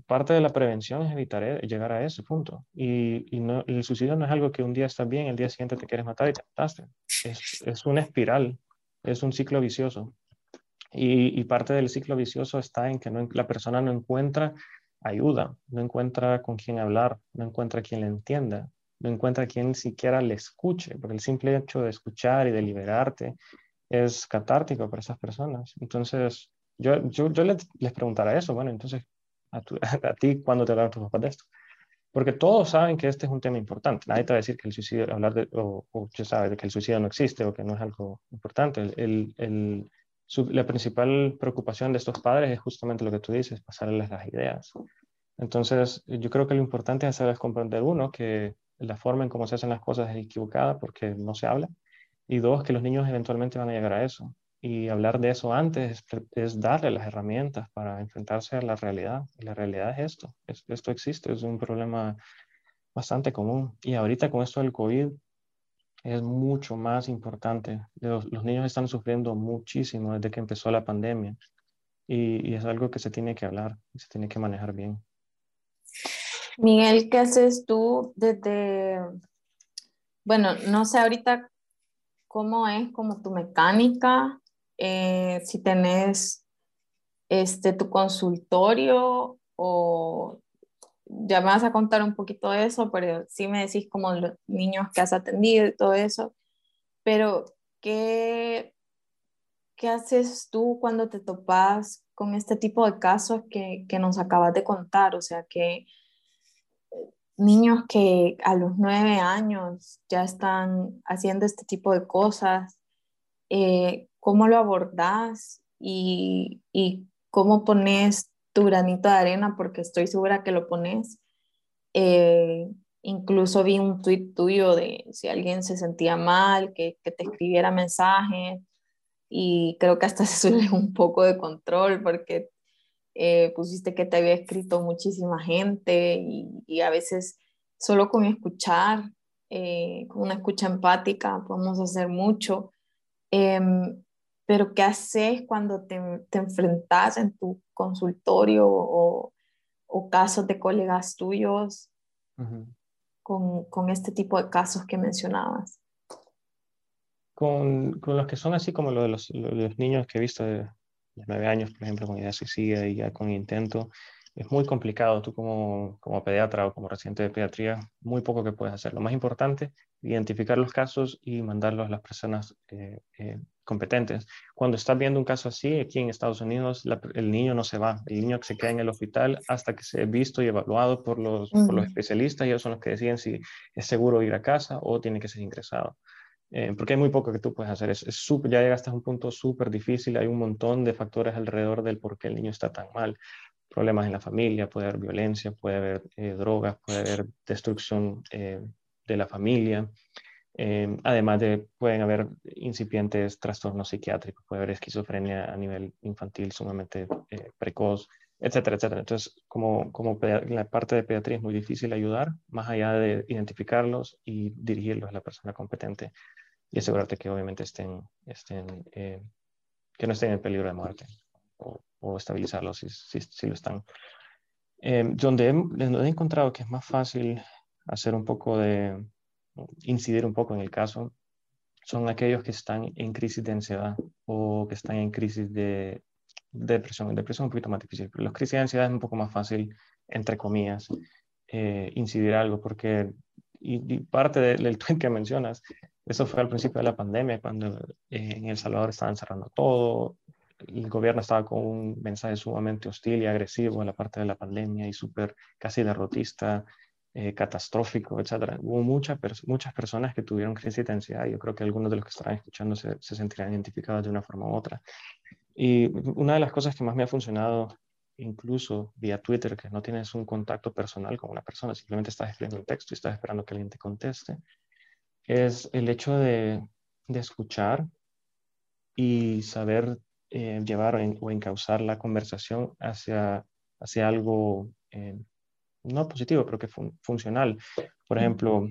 Speaker 2: parte de la prevención es evitar e, llegar a ese punto. Y, y no, el suicidio no es algo que un día estás bien, el día siguiente te quieres matar y te mataste. Es, es una espiral, es un ciclo vicioso. Y, y, parte del ciclo vicioso está en que no, la persona no encuentra ayuda, no encuentra con quién hablar, no encuentra quien le entienda, no encuentra quien siquiera le escuche, porque el simple hecho de escuchar y de liberarte es catártico para esas personas. Entonces, yo, yo, yo les, les preguntara eso, bueno, entonces, a, tu, <laughs> a ti, ¿cuándo te hablaron tus papás de esto? Porque todos saben que este es un tema importante. Nadie te va a decir que el suicidio, hablar de, o, o ya sabes, de que el suicidio no existe o que no es algo importante. El, el, su, la principal preocupación de estos padres es justamente lo que tú dices, pasarles las ideas. Entonces, yo creo que lo importante es hacerles comprender, uno, que la forma en cómo se hacen las cosas es equivocada porque no se habla, y dos, que los niños eventualmente van a llegar a eso. Y hablar de eso antes es, darle las herramientas para enfrentarse a la realidad. Y la realidad es esto, es, esto existe, es un problema bastante común. Y ahorita con esto del COVID, es mucho más importante. Los, los, niños están sufriendo muchísimo desde que empezó la pandemia y, y, es algo que se tiene que hablar, se tiene que manejar bien.
Speaker 3: Miguel, ¿qué haces tú desde, bueno, no sé ahorita cómo es como tu mecánica, eh, si tenés este, tu consultorio o ya me vas a contar un poquito de eso, pero sí me decís como los niños que has atendido y todo eso, pero ¿qué, qué haces tú cuando te topas con este tipo de casos que, que nos acabas de contar? O sea, que niños que a los nueve años ya están haciendo este tipo de cosas, eh, ¿cómo lo abordás y, y, cómo pones tu granito de arena? Porque estoy segura que lo pones. Eh, incluso vi un tuit tuyo de si alguien se sentía mal, que, te escribiera mensajes y creo que hasta <laughs> se suele un poco de control porque eh, pusiste que te había escrito muchísima gente y, a veces solo con escuchar, eh, con una escucha empática, podemos hacer mucho. Em, pero ¿qué haces cuando te, te enfrentas en tu consultorio o, o, casos de colegas tuyos con, con, este tipo de casos que mencionabas?
Speaker 2: Con, con, los que son así como los de los, los niños que he visto de, nueve años, por ejemplo, con idea suicida y ya con intento, es muy complicado. Tú como, como pediatra o como residente de pediatría, muy poco que puedes hacer. Lo más importante, identificar los casos y mandarlos a las personas eh, eh, competentes. Cuando estás viendo un caso así, aquí en Estados Unidos, el niño no se va. El niño se queda en el hospital hasta que sea visto y evaluado por los, por los especialistas y ellos son los que deciden si es seguro ir a casa o tiene que ser ingresado. Eh, porque hay muy poco que tú puedes hacer. Es, es ya llegaste a un punto súper difícil, hay un montón de factores alrededor del por qué el niño está tan mal. Problemas en la familia, puede haber violencia, puede haber eh, drogas, puede haber destrucción eh, de la familia. además de, pueden haber incipientes trastornos psiquiátricos, puede haber esquizofrenia a nivel infantil sumamente precoz, etcétera, etcétera. Entonces, como, como la parte de pediatría es muy difícil ayudar, más allá de identificarlos y dirigirlos a la persona competente y asegurarte que obviamente estén, estén eh, que no estén en peligro de muerte o, o estabilizarlos si, si, si, lo están. Eh, donde, he, donde he encontrado que es más fácil hacer un poco de, incidir un poco en el caso, son aquellos que están en crisis de ansiedad o que están en crisis de depresión. Depresión es un poquito más difícil, pero los crisis de ansiedad es un poco más fácil, entre comillas, eh, incidir algo, porque y, parte del <laughs> tweet que mencionas, eso fue al principio de la pandemia, cuando eh, en El Salvador estaban cerrando todo, el gobierno estaba con un mensaje sumamente hostil y agresivo en la parte de la pandemia y súper casi derrotista, eh, catastrófico, etc. Hubo muchas muchas personas que tuvieron crisis de ansiedad y yo creo que algunos de los que estaban escuchando se, se sentirán identificados de una forma u otra. Y una de las cosas que más me ha funcionado, incluso vía Twitter, que no tienes un contacto personal con una persona, simplemente estás escribiendo un texto y estás esperando que alguien te conteste, es el hecho de, de escuchar y saber eh, llevar o encauzar la conversación hacia, hacia algo eh, no positivo, pero que funcional. Por ejemplo,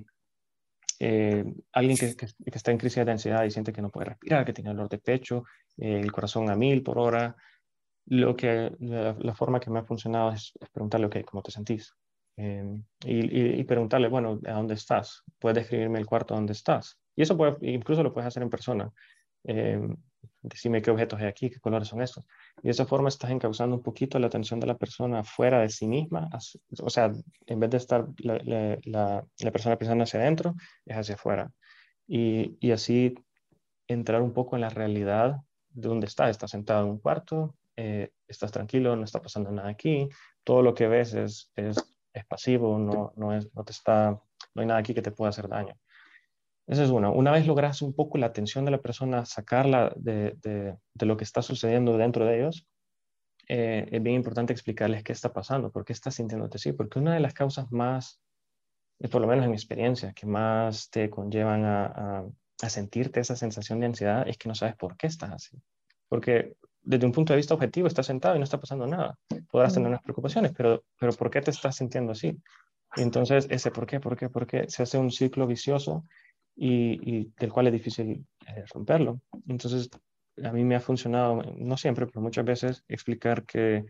Speaker 2: eh, alguien que, que, está en crisis de ansiedad y siente que no puede respirar, que tiene dolor de pecho, eh, el corazón a mil por hora, lo que, la, forma que me ha funcionado es, preguntarle, ok, ¿cómo te sentís? Eh, y, y, preguntarle, bueno, ¿a dónde estás? ¿Puedes describirme el cuarto donde estás? Y eso puede, incluso lo puedes hacer en persona. Decime qué objetos hay aquí, qué colores son estos. Y de esa forma estás encauzando un poquito la atención de la persona fuera de sí misma, o sea, en vez de estar la, la, la persona pensando hacia adentro, es hacia afuera. Y, y, así entrar un poco en la realidad de dónde estás. Estás sentado en un cuarto, eh, estás tranquilo, no está pasando nada aquí, todo lo que ves es, es, es pasivo, no, no, es, no, te está, no hay nada aquí que te pueda hacer daño. Esa es una. Una vez logras un poco la atención de la persona, sacarla de, de, lo que está sucediendo dentro de ellos, eh, es bien importante explicarles qué está pasando, por qué estás sintiéndote así, porque una de las causas más, eh, por lo menos en mi experiencia, que más te conllevan a, a, a sentirte esa sensación de ansiedad es que no sabes por qué estás así. Porque desde un punto de vista objetivo estás sentado y no está pasando nada. Podrás tener unas preocupaciones, pero, pero ¿por qué te estás sintiendo así? Y entonces ese por qué, por qué, por qué se hace un ciclo vicioso y, del cual es difícil eh, romperlo. Entonces, a mí me ha funcionado, no siempre, pero muchas veces, explicar que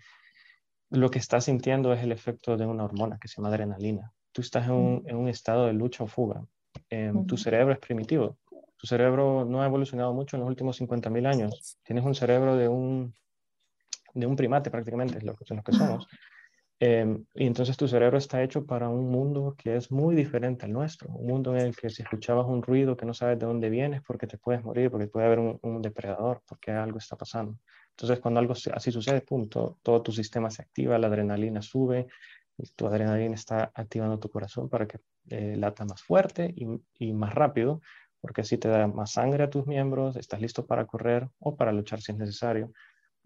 Speaker 2: lo que estás sintiendo es el efecto de una hormona que se llama adrenalina. Tú estás en un, en un estado de lucha o fuga. Em, tu cerebro es primitivo. Tu cerebro no ha evolucionado mucho en los últimos 50.000 años. Tienes un cerebro de un, de un primate prácticamente, es lo, es lo que somos. Em, y entonces tu cerebro está hecho para un mundo que es muy diferente al nuestro, un mundo en el que si escuchabas un ruido que no sabes de dónde vienes, porque te puedes morir, porque puede haber un, depredador, porque algo está pasando. Entonces cuando algo así sucede, punto, todo tu sistema se activa, la adrenalina sube, y tu adrenalina está activando tu corazón para que eh, lata más fuerte y, y más rápido, porque así te da más sangre a tus miembros, estás listo para correr o para luchar si es necesario.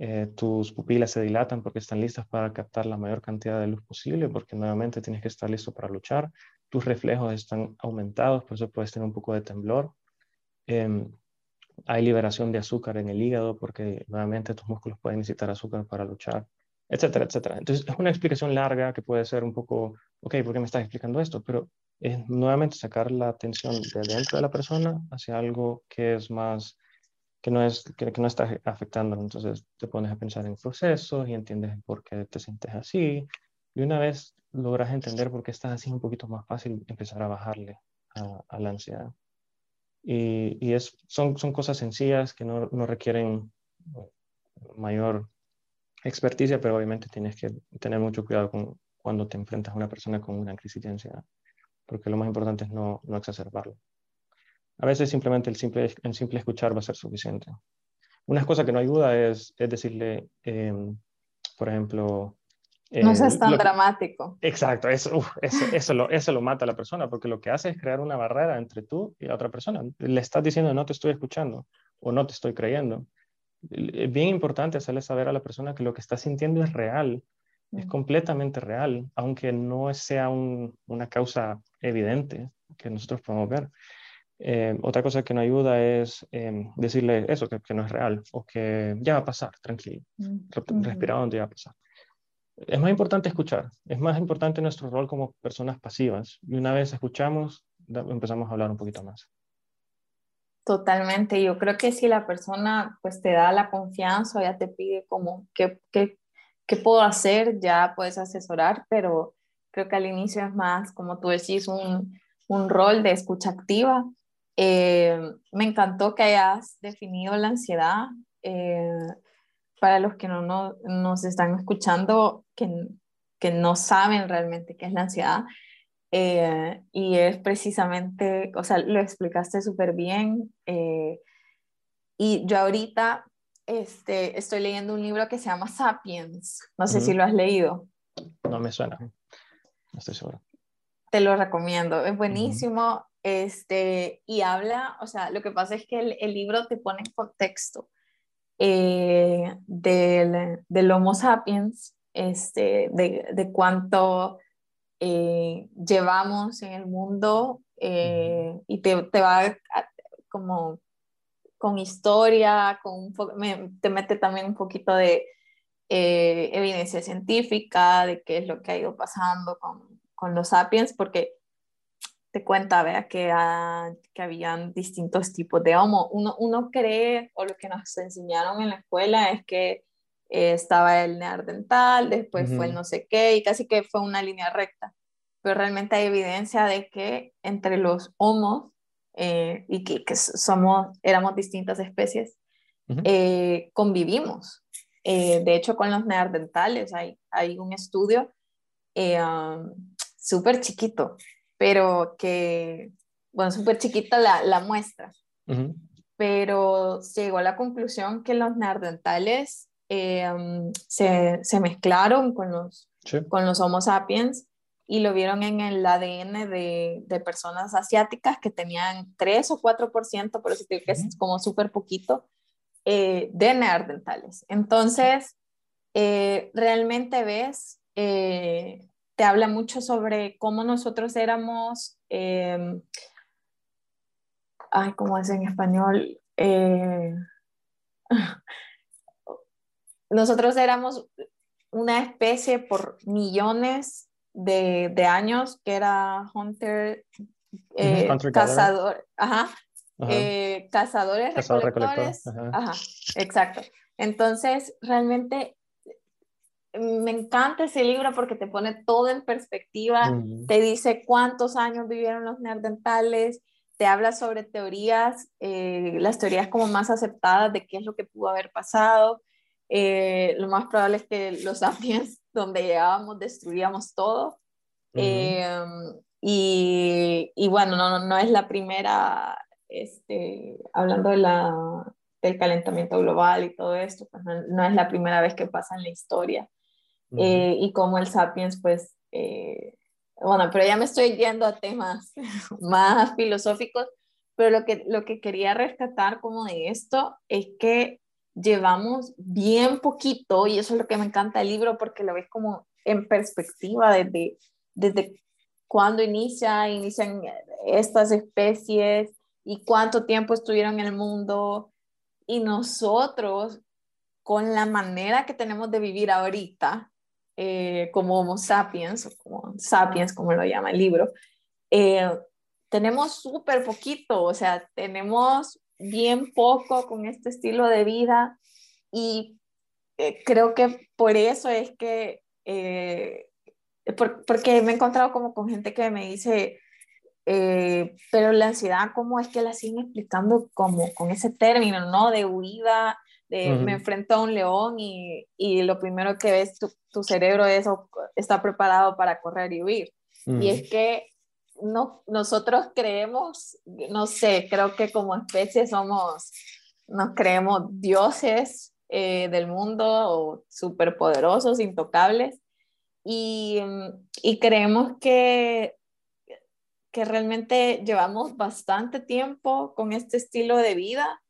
Speaker 2: Eh, tus pupilas se dilatan porque están listas para captar la mayor cantidad de luz posible, porque nuevamente tienes que estar listo para luchar. Tus reflejos están aumentados, por eso puedes tener un poco de temblor. Em, hay liberación de azúcar en el hígado porque nuevamente tus músculos pueden necesitar azúcar para luchar, etcétera, etcétera. Entonces es una explicación larga que puede ser un poco, ok, ¿por qué me estás explicando esto? Pero es nuevamente sacar la atención de dentro de la persona hacia algo que es más que no, es, que, no está afectando. Entonces te pones a pensar en procesos y entiendes por qué te sientes así. Y una vez logras entender por qué estás así, un poquito más fácil empezar a bajarle a, la ansiedad. Y, y, es, son, son cosas sencillas que no, no requieren mayor experticia, pero obviamente tienes que tener mucho cuidado con, cuando te enfrentas a una persona con una crisis de ansiedad, porque lo más importante es no, no exacerbarlo. A veces simplemente el simple, el simple escuchar va a ser suficiente. Una cosa que no ayuda es, es decirle, em, por ejemplo...
Speaker 3: no seas tan dramático.
Speaker 2: Exacto, eso, eso, eso, lo, eso lo mata a la persona, porque lo que hace es crear una barrera entre tú y la otra persona. Le estás diciendo no te estoy escuchando o no te estoy creyendo. Es bien importante hacerle saber a la persona que lo que está sintiendo es real, es mm. completamente real, aunque no sea una causa evidente que nosotros podemos ver. Eh, otra cosa que no ayuda es em, decirle eso, que, no es real o que ya va a pasar, tranquilo, mm, respirando, ya va a pasar. Es más importante escuchar, es más importante nuestro rol como personas pasivas. Y una vez escuchamos, empezamos a hablar un poquito más.
Speaker 3: Totalmente, yo creo que si la persona pues te da la confianza, ya te pide como qué, qué, qué puedo hacer, ya puedes asesorar, pero creo que al inicio es más, como tú decís, un, un rol de escucha activa eh, me encantó que hayas definido la ansiedad. Eh, para los que no, no, nos están escuchando, que, que, no saben realmente qué es la ansiedad, eh, y es precisamente, o sea, lo explicaste súper bien. y yo ahorita este, estoy leyendo un libro que se llama Sapiens. No sé si lo has leído.
Speaker 2: No me suena. No estoy seguro.
Speaker 3: Te lo recomiendo. Es buenísimo. Este, y habla, o sea, lo que pasa es que el, libro te pone en contexto eh, del, del, Homo sapiens, este, de, de cuánto eh, llevamos en el mundo eh, y te, te, va como con historia, con te mete también un poquito de evidencia científica de qué es lo que ha ido pasando con, con los sapiens, porque te cuenta, vea, que, que habían distintos tipos de homo. Uno, uno cree, o lo que nos enseñaron en la escuela es que eh, estaba el neandertal, después fue el no sé qué, y casi que fue una línea recta. Pero realmente hay evidencia de que entre los homos, eh, y que, que, somos, éramos distintas especies, eh, convivimos. de hecho, con los neandertales hay, hay un estudio um, súper chiquito pero que, bueno, súper chiquita la, la muestra, pero llegó a la conclusión que los neandertales em, se, se, mezclaron con los, con los Homo sapiens y lo vieron en el ADN de, de personas asiáticas que tenían 3 o 4%, por eso digo que es como súper poquito, eh, de neandertales. Entonces, eh, realmente ves eh, te habla mucho sobre cómo nosotros éramos, eh, ay, ¿cómo es en español? Eh, <laughs> nosotros éramos una especie por millones de, de años que era hunter, eh, cazador, ajá, eh, cazadores, recolectores, ajá. exacto. Entonces, realmente me encanta ese libro porque te pone todo en perspectiva, te dice cuántos años vivieron los neandertales, te habla sobre teorías, eh, las teorías como más aceptadas de qué es lo que pudo haber pasado. Eh, lo más probable es que los <laughs> sapiens, donde llegábamos, destruíamos todo. Em, y, y, bueno, no, no es la primera, este, hablando de la, del calentamiento global y todo esto, pues no, es la primera vez que pasa en la historia. Eh, y como el Sapiens, pues, eh, bueno, pero ya me estoy yendo a temas <laughs> más filosóficos, pero lo que, lo que quería rescatar como de esto es que llevamos bien poquito, y eso es lo que me encanta del libro, porque lo ves como en perspectiva desde, desde cuándo inicia, inician estas especies y cuánto tiempo estuvieron en el mundo, y nosotros, con la manera que tenemos de vivir ahorita, eh, como Homo sapiens, o como sapiens, como lo llama el libro, eh, tenemos súper poquito, o sea, tenemos bien poco con este estilo de vida y eh, creo que por eso es que, porque me he encontrado como con gente que me dice, pero la ansiedad, ¿cómo es que la siguen explicando como con ese término, ¿no? De huida, me enfrento a un león y, y lo primero que ves tu, tu, cerebro es está preparado para correr y huir. Y es que no, nosotros creemos, no sé, creo que como especie somos, nos creemos dioses eh, del mundo o superpoderosos, intocables, y, y creemos que que realmente llevamos bastante tiempo con este estilo de vida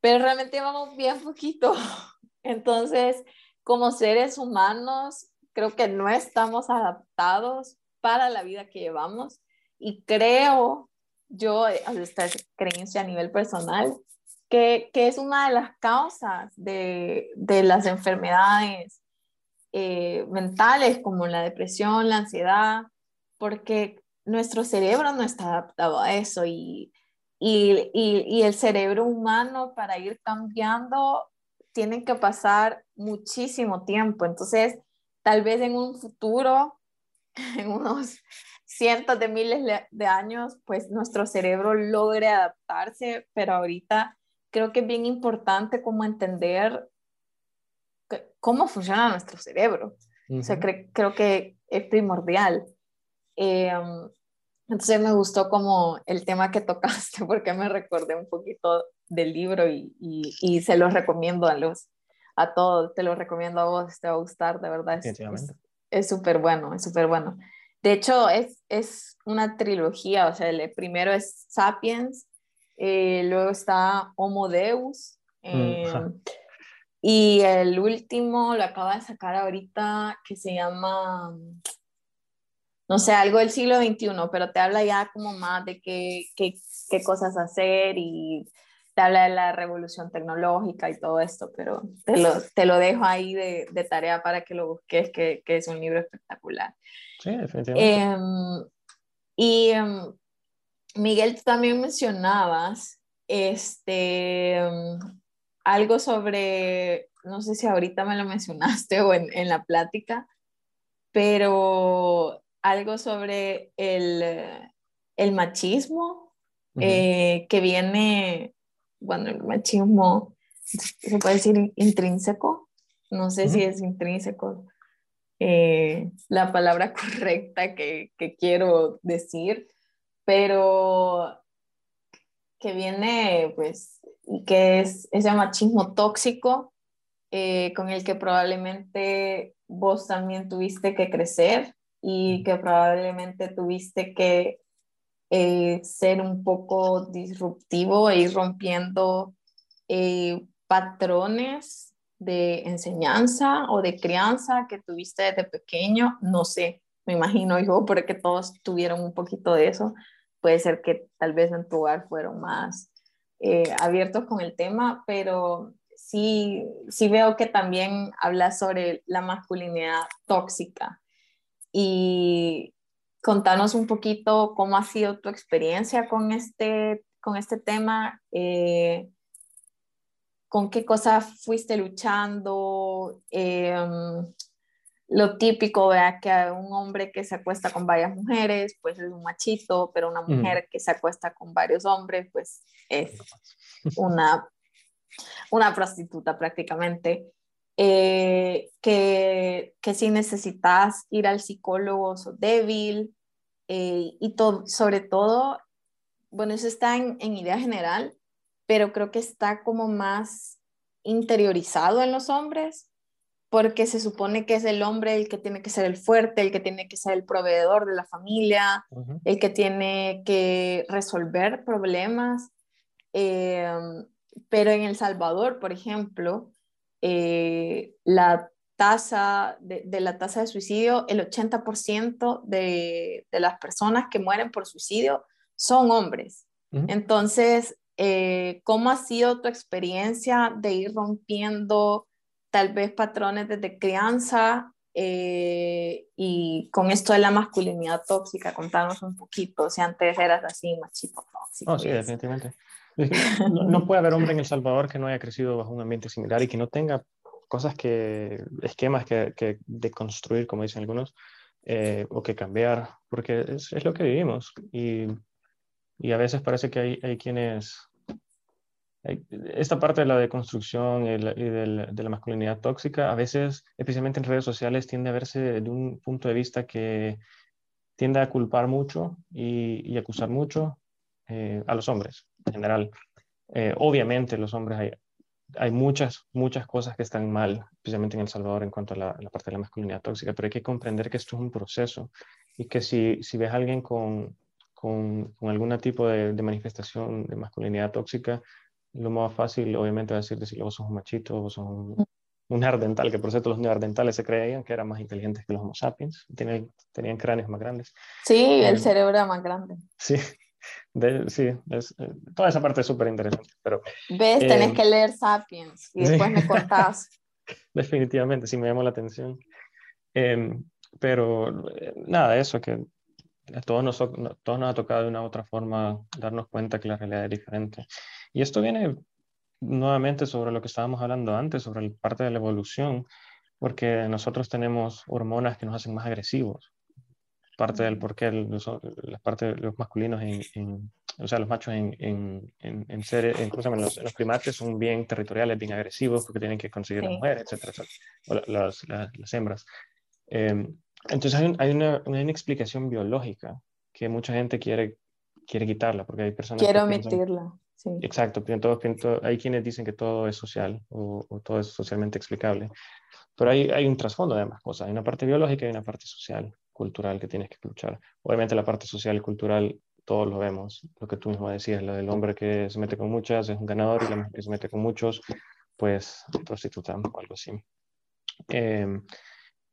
Speaker 3: pero realmente llevamos bien poquito. <laughs> Entonces, como seres humanos, creo que no estamos adaptados para la vida que llevamos y creo yo, esta creencia a nivel personal, que, que es una de las causas de, de las enfermedades eh, mentales como la depresión, la ansiedad, porque nuestro cerebro no está adaptado a eso y y, y, el cerebro humano para ir cambiando tiene que pasar muchísimo tiempo. Entonces, tal vez en un futuro, <laughs> en unos cientos de miles de años, pues nuestro cerebro logre adaptarse, pero ahorita creo que es bien importante como entender cómo funciona nuestro cerebro. O sea, creo que es primordial. Eh, entonces me gustó como el tema que tocaste <laughs> porque me recordé un poquito del libro y, y, se los recomiendo a los a todos, te lo recomiendo a vos, te va a gustar, de verdad. Es súper bueno, es súper bueno. De hecho, es, es una trilogía, o sea, el primero es Sapiens, eh, luego está Homo Deus, mm, eh, y el último lo acaba de sacar ahorita que se llama no sé, algo del siglo XXI, pero te habla ya como más de qué, qué, qué, cosas hacer y te habla de la revolución tecnológica y todo esto, pero te lo, te lo dejo ahí de, de, tarea para que lo busques, que, que, es un libro espectacular.
Speaker 2: Sí, definitivamente.
Speaker 3: Em, y em, Miguel, tú también mencionabas este, em, algo sobre, no sé si ahorita me lo mencionaste <laughs> o en, en la plática, pero algo sobre el, el machismo eh, que viene, bueno, el machismo se puede decir intrínseco, no sé si es intrínseco eh, la palabra <laughs> correcta que, que quiero decir, pero que viene, pues, que es ese machismo tóxico eh, con el que probablemente vos también tuviste que crecer y que probablemente tuviste que eh, ser un poco disruptivo e ir rompiendo eh, patrones de enseñanza o de crianza que tuviste desde pequeño, no sé, me imagino yo, porque todos tuvieron un poquito de eso, puede ser que tal vez en tu hogar fueron más eh, abiertos con el tema, pero sí, sí veo que también hablas sobre la masculinidad tóxica y contanos un poquito cómo ha sido tu experiencia con este, con este tema. Eh, con qué cosas fuiste luchando, em, lo típico, vea que un hombre que se acuesta con varias mujeres, pues es un machito, pero una mujer que se acuesta con varios hombres, pues es <laughs> una, una prostituta prácticamente. Eh, que, que, si necesitas ir al psicólogo sos débil eh, y todo, sobre todo, bueno, eso está en, en idea general, pero creo que está como más interiorizado en los hombres porque se supone que es el hombre el que tiene que ser el fuerte, el que tiene que ser el proveedor de la familia, el que tiene que resolver problemas. Em, pero en El Salvador, por ejemplo, eh, la tasa de, la tasa de suicidio, el 80% de, de, las personas que mueren por suicidio son hombres. Entonces, eh, ¿cómo ha sido tu experiencia de ir rompiendo tal vez patrones desde crianza eh, y con esto de la masculinidad tóxica, contanos un poquito, si antes eras así, machito tóxico.
Speaker 2: Oh, sí, definitivamente. <laughs> No, puede haber hombre en El <laughs> Salvador que no haya crecido bajo un ambiente similar y que no tenga cosas que, esquemas que, que deconstruir, como dicen algunos, eh, o que cambiar, porque es, es, lo que vivimos. Y, y a veces parece que hay, hay quienes esta parte de la deconstrucción y, de la masculinidad tóxica, a veces, especialmente en redes sociales, tiende a verse de un punto de vista que tiende a culpar mucho y, acusar mucho eh, a los hombres general. Eh, obviamente, los hombres hay, hay muchas, muchas cosas que están mal, especialmente en El Salvador en cuanto a la, parte de la masculinidad tóxica, pero hay que comprender que esto es un proceso y que si, si ves a alguien con, con, con algún tipo de, de manifestación de masculinidad tóxica, lo más fácil, obviamente, va a decir, decir vos sos un machito, vos sos un, un neandertal, que por cierto los neandertales se creían que eran más inteligentes que los homo sapiens, tenían, tenían cráneos más grandes.
Speaker 3: Sí, el eh, cerebro era más grande.
Speaker 2: Sí, sí, es, eh, toda esa parte es súper interesante. Pero,
Speaker 3: ¿Ves? Tenés eh, que leer Sapiens y después me contás. <laughs>
Speaker 2: Definitivamente, sí me llamó la atención. Em, pero nada, eso que a todos nos, todos nos ha tocado de una u otra forma darnos cuenta que la realidad es diferente. Y esto viene nuevamente sobre lo que estábamos hablando antes, sobre el parte de la evolución, porque nosotros tenemos hormonas que nos hacen más agresivos. Parte del por qué los, la parte de los masculinos, en, o sea, los machos en, en, en, ser, incluso en los, primates son bien territoriales, bien agresivos, porque tienen que conseguir la mujer, etcétera, o las, las, hembras. Em, entonces hay, hay, una, una, explicación biológica que mucha gente quiere, quiere quitarla, porque hay personas...
Speaker 3: Quiero omitirla. Sí.
Speaker 2: Exacto, hay quienes dicen que todo es social o, todo es socialmente explicable, pero hay, hay un trasfondo de ambas cosas, hay una parte biológica y una parte social, cultural que tienes que luchar. Obviamente la parte social y cultural todos lo vemos, lo que tú mismo decías, la del hombre que se mete con muchas es un ganador y la mujer que se mete con muchos, pues prostituta o algo así. Em,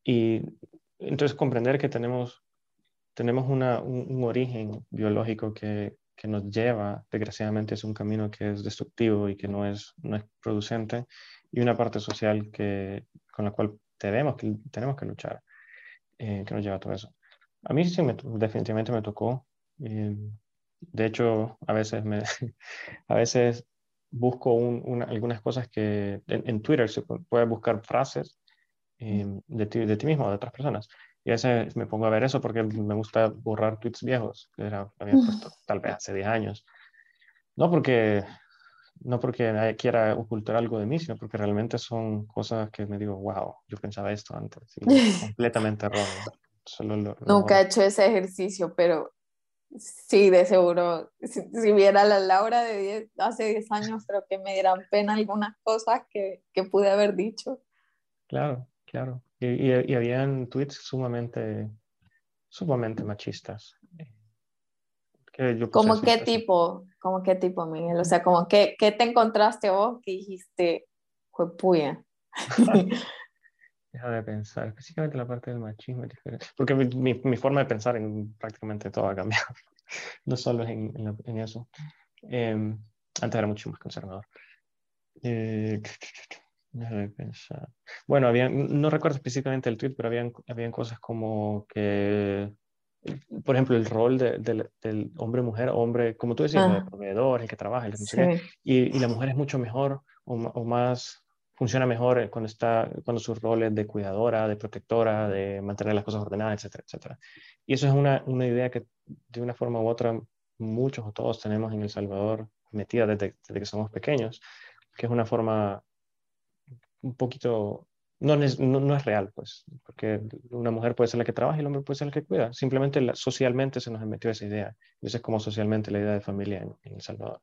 Speaker 2: y entonces comprender que tenemos, tenemos una, un, origen biológico que, que, nos lleva, desgraciadamente, es un camino que es destructivo y que no es, no es producente, y una parte social que, con la cual debemos, que, tenemos que luchar, eh, que nos lleva a todo eso. A mí sí, me, definitivamente me tocó. Eh, de hecho, a veces, me, <laughs> a veces busco un, algunas cosas que en, en Twitter se puede buscar frases Em, de, ti, de ti mismo, de otras personas. Y a veces me pongo a ver eso porque me gusta borrar tweets viejos, que era, había puesto <laughs> tal vez hace 10 años. No porque, no porque quiera ocultar algo de mí, sino porque realmente son cosas que me digo, wow, yo pensaba esto antes, <laughs> completamente erróneo.
Speaker 3: Nunca he hecho ese ejercicio, pero sí, de seguro, si, viera la Laura de hace 10 años, creo que me dieran pena algunas cosas que, que pude haber dicho.
Speaker 2: Claro, claro. Y, y, habían tweets sumamente, sumamente machistas.
Speaker 3: ¿Cómo qué tipo? ¿Cómo qué tipo, Miguel? O sea, como qué, qué te encontraste vos que dijiste, fue puya? <laughs> <laughs>
Speaker 2: Deja de pensar, específicamente la parte del machismo es diferente, porque mi, mi, forma de pensar en prácticamente todo ha cambiado, <laughs> no solo en, en, eso. Em, antes era mucho más conservador. Eh, pensar. Bueno, había, no recuerdo específicamente el tweet, pero habían, habían cosas como que por ejemplo, el rol del hombre-mujer, hombre, como tú decías, el proveedor, el que trabaja, el que y, y, la mujer es mucho mejor o, más, funciona mejor eh, cuando, está, cuando sus roles de cuidadora, de protectora, de mantener las cosas ordenadas, etcétera, etcétera. Y eso es una, una idea que de una forma u otra muchos o todos tenemos en El Salvador metida desde, desde que somos pequeños, que es una forma un poquito no es, no, es real, pues, porque una mujer puede ser la que trabaja y el hombre puede ser el que cuida. Simplemente socialmente se nos metió esa idea. Y esa es como socialmente la idea de familia en, El Salvador.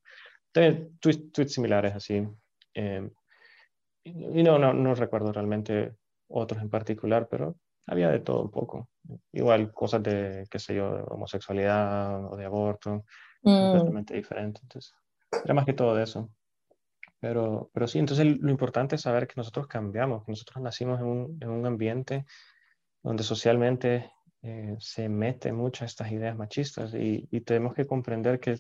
Speaker 2: También tweets, similares así. Eh, y no, no, no recuerdo realmente otros en particular, pero había de todo un poco. Igual cosas de, qué sé yo, de homosexualidad o de aborto, mm. completamente diferente. Entonces, era más que todo de eso. Pero, pero sí, entonces lo importante es saber que nosotros cambiamos, que nosotros nacimos en un, en un ambiente donde socialmente eh, se meten muchas estas ideas machistas y, y tenemos que comprender que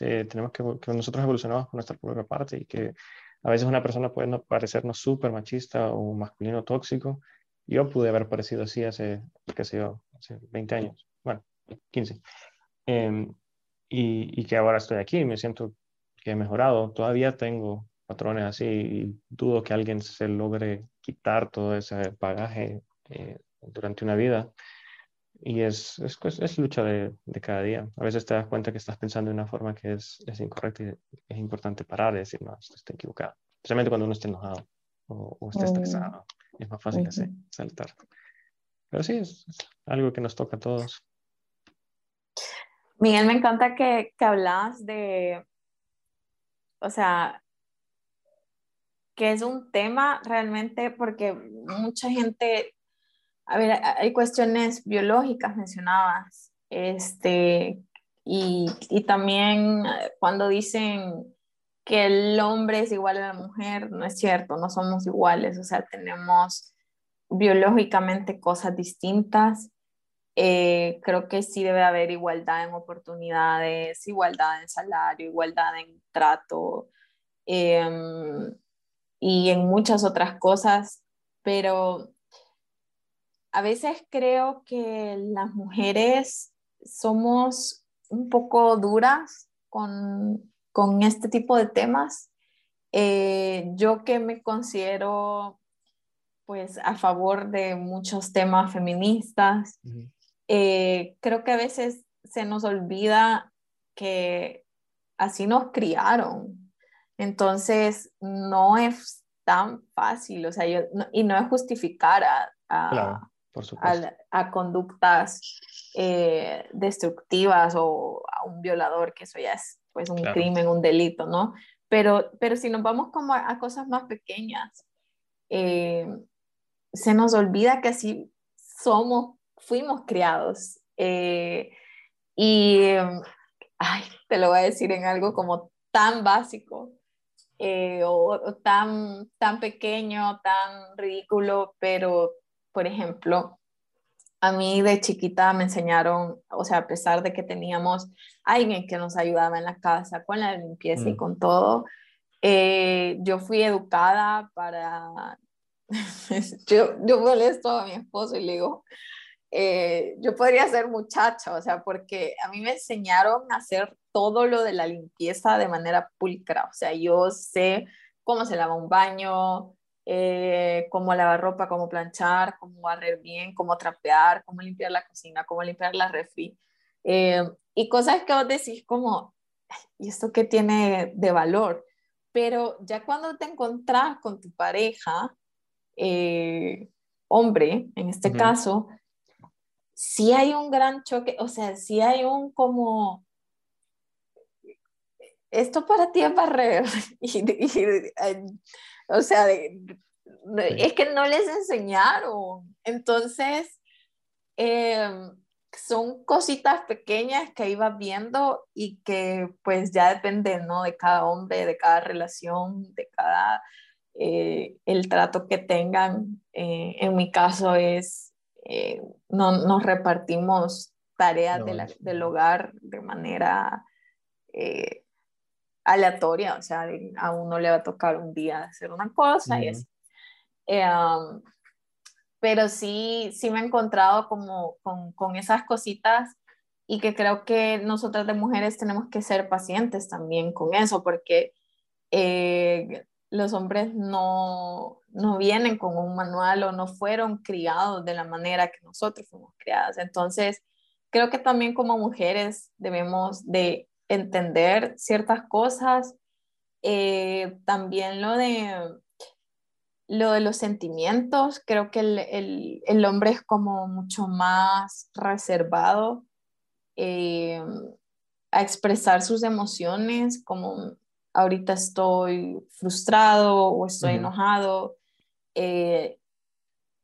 Speaker 2: eh, tenemos que, que, nosotros evolucionamos por nuestra propia parte y que a veces una persona puede no parecernos súper machista o masculino tóxico. Yo pude haber parecido así hace, qué sé yo, hace 20 años, bueno, 15. Em, y, y, que ahora estoy aquí y me siento que he mejorado. Todavía tengo patrones así y dudo que alguien se logre quitar todo ese bagaje eh, durante una vida. Y es, es, es lucha de, de, cada día. A veces te das cuenta que estás pensando de una forma que es, es incorrecta y es importante parar y decir, no, estoy equivocado. Especialmente cuando uno está enojado o, o está estresado. Es más fácil así, saltar. Pero sí, es, algo que nos toca a todos.
Speaker 3: Miguel, me encanta que, que hablas de, o sea, que es un tema realmente porque mucha gente, a ver, hay cuestiones biológicas mencionadas, este, y, y también cuando dicen que el hombre es igual a la mujer, no es cierto, no somos iguales, o sea, tenemos biológicamente cosas distintas. Eh, creo que sí debe haber igualdad en oportunidades, igualdad en salario, igualdad en trato em, y en muchas otras cosas, pero a veces creo que las mujeres somos un poco duras con, con este tipo de temas. Eh, yo que me considero pues a favor de muchos temas feministas, eh, creo que a veces se nos olvida que así nos criaron. Entonces, no es tan fácil, o sea, yo, y no es justificar a, a, a, conductas eh, destructivas o a un violador, que eso ya es pues un crimen, un delito, ¿no? Pero, pero si nos vamos como a, cosas más pequeñas, eh, se nos olvida que así somos, fuimos criados. Eh, y, ay, te lo voy a decir en algo como tan básico eh, o, tan, tan pequeño, tan ridículo, pero, por ejemplo, a mí de chiquita me enseñaron, o sea, a pesar de que teníamos alguien que nos ayudaba en la casa con la limpieza y mm. con todo, eh, yo fui educada para... <laughs> yo, yo molesto a mi esposo y le digo, eh, yo podría ser muchacha, o sea, porque a mí me enseñaron a hacer todo lo de la limpieza de manera pulcra, o sea, yo sé cómo se lava un baño, eh, cómo lavar ropa, cómo planchar, cómo barrer bien, cómo trapear, cómo limpiar la cocina, cómo limpiar la refri. Eh, y cosas que vos decís como, ¿y esto qué tiene de valor? Pero ya cuando te encontrás con tu pareja, eh, hombre, en este caso, si hay un gran choque, o sea, si hay un como, esto para ti es barrer, <laughs> y, o sea, es que no les enseñaron. Entonces, em, son cositas pequeñas que ibas viendo y que pues ya depende, ¿no? De cada hombre, de cada relación, de cada, eh, el trato que tengan. Eh, en mi caso es, eh, no, nos repartimos tareas del hogar de manera aleatoria, o sea, a uno le va a tocar un día hacer una cosa y así. Eh, pero sí, sí me he encontrado como con, con esas cositas y que creo que nosotras de mujeres tenemos que ser pacientes también con eso, porque eh, los hombres no, no vienen con un manual o no fueron criados de la manera que nosotros fuimos criadas. Entonces, creo que también como mujeres debemos de entender ciertas cosas. Eh, también lo de lo de los sentimientos, creo que el, el, hombre es como mucho más reservado eh, a expresar sus emociones, como ahorita estoy frustrado o estoy enojado, eh,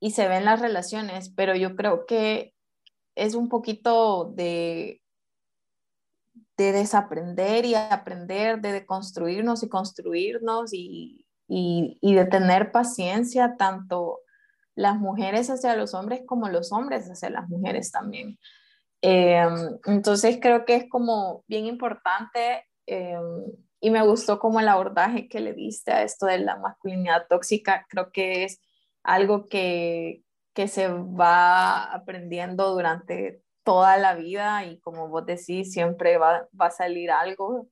Speaker 3: y se ven las relaciones, pero yo creo que es un poquito de, de desaprender y aprender, de construirnos y construirnos y, y, y de tener paciencia tanto las mujeres hacia los hombres como los hombres hacia las mujeres también. Eh, entonces creo que es como bien importante eh, y me gustó como el abordaje que le diste a esto de la masculinidad tóxica. Creo que es algo que, que se va aprendiendo durante toda la vida y como vos decís, siempre va, va a salir algo.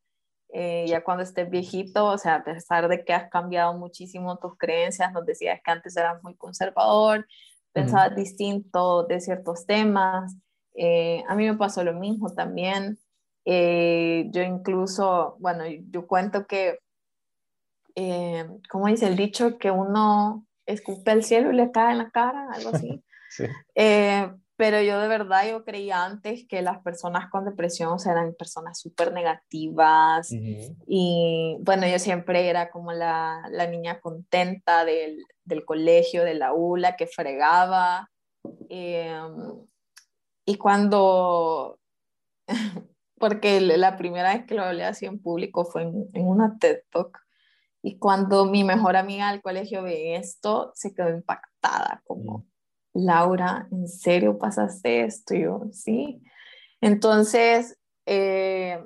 Speaker 3: Eh, ya cuando estés viejito, o sea, a pesar de que has cambiado muchísimo tus creencias, nos decías que antes eras muy conservador, pensabas distinto de ciertos temas. Eh, a mí me pasó lo mismo también. Eh, yo incluso, bueno, yo cuento que, eh, ¿cómo dice el dicho? Que uno escupe al cielo y le cae en la cara, algo así. <laughs> sí. Eh, pero yo de verdad yo creía antes que las personas con depresión eran personas súper negativas y bueno, yo siempre era como la, la niña contenta del, del, colegio, de la ULA, que fregaba. y cuando <laughs> porque la primera vez que lo hablé así en público fue en, una TED Talk. Y cuando mi mejor amiga del colegio ve esto, se quedó impactada, como, Laura, ¿en serio pasaste esto? Y yo, sí. Entonces, eh,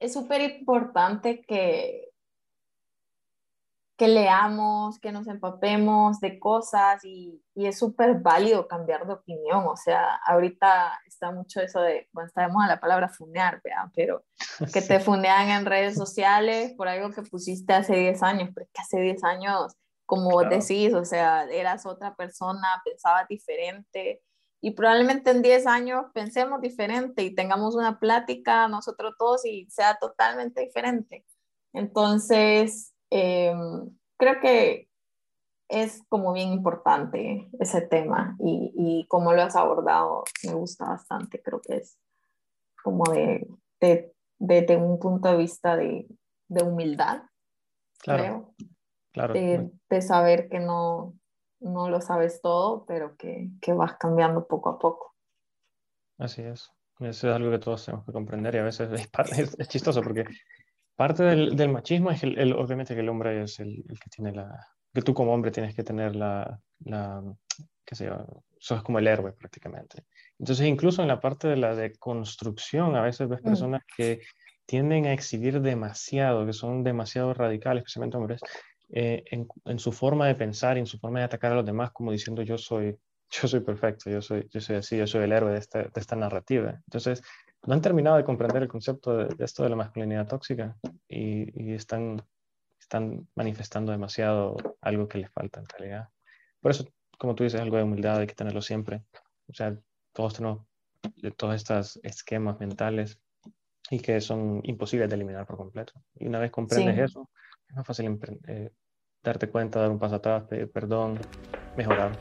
Speaker 3: es súper importante que, que leamos, que nos empapemos de cosas y, y es súper válido cambiar de opinión. O sea, ahorita está mucho eso de, bueno, sabemos a la palabra funear, pero <laughs> que te funean en redes sociales por algo que pusiste hace 10 años, pero es que hace 10 años, como vos decís, o sea, eras otra persona, pensabas diferente. Y probablemente en 10 años pensemos diferente y tengamos una plática nosotros todos y sea totalmente diferente. Entonces, Em, creo que es como bien importante ese tema y, y como lo has abordado me gusta bastante, creo que es como de, de, un punto de vista de, de humildad, claro, creo, claro. De, saber que no, no lo sabes todo, pero que, que, vas cambiando poco a poco.
Speaker 2: Así es. Eso es algo que todos tenemos que comprender y a veces es, es chistoso porque parte del, del machismo es el, obviamente que el hombre es el, el, que tiene la, que tú como hombre tienes que tener la, la qué sé yo, sos como el héroe prácticamente. Entonces incluso en la parte de la deconstrucción a veces ves mm. personas que tienden a exhibir demasiado, que son demasiado radicales, especialmente hombres, eh, en, en, su forma de pensar y en su forma de atacar a los demás como diciendo yo soy, <laughs> yo soy perfecto, yo soy, yo soy así, yo soy el héroe de esta, de esta narrativa. Entonces no han terminado de comprender el concepto de, esto de la masculinidad tóxica y, están, están manifestando demasiado algo que les falta en realidad. Por eso, como tú dices, algo de humildad hay que tenerlo siempre. O sea, todos tenemos todos estos esquemas mentales y que son imposibles de eliminar por completo. Y una vez comprendes eso, es más fácil eh, darte cuenta, dar un paso atrás, pedir perdón, mejorar.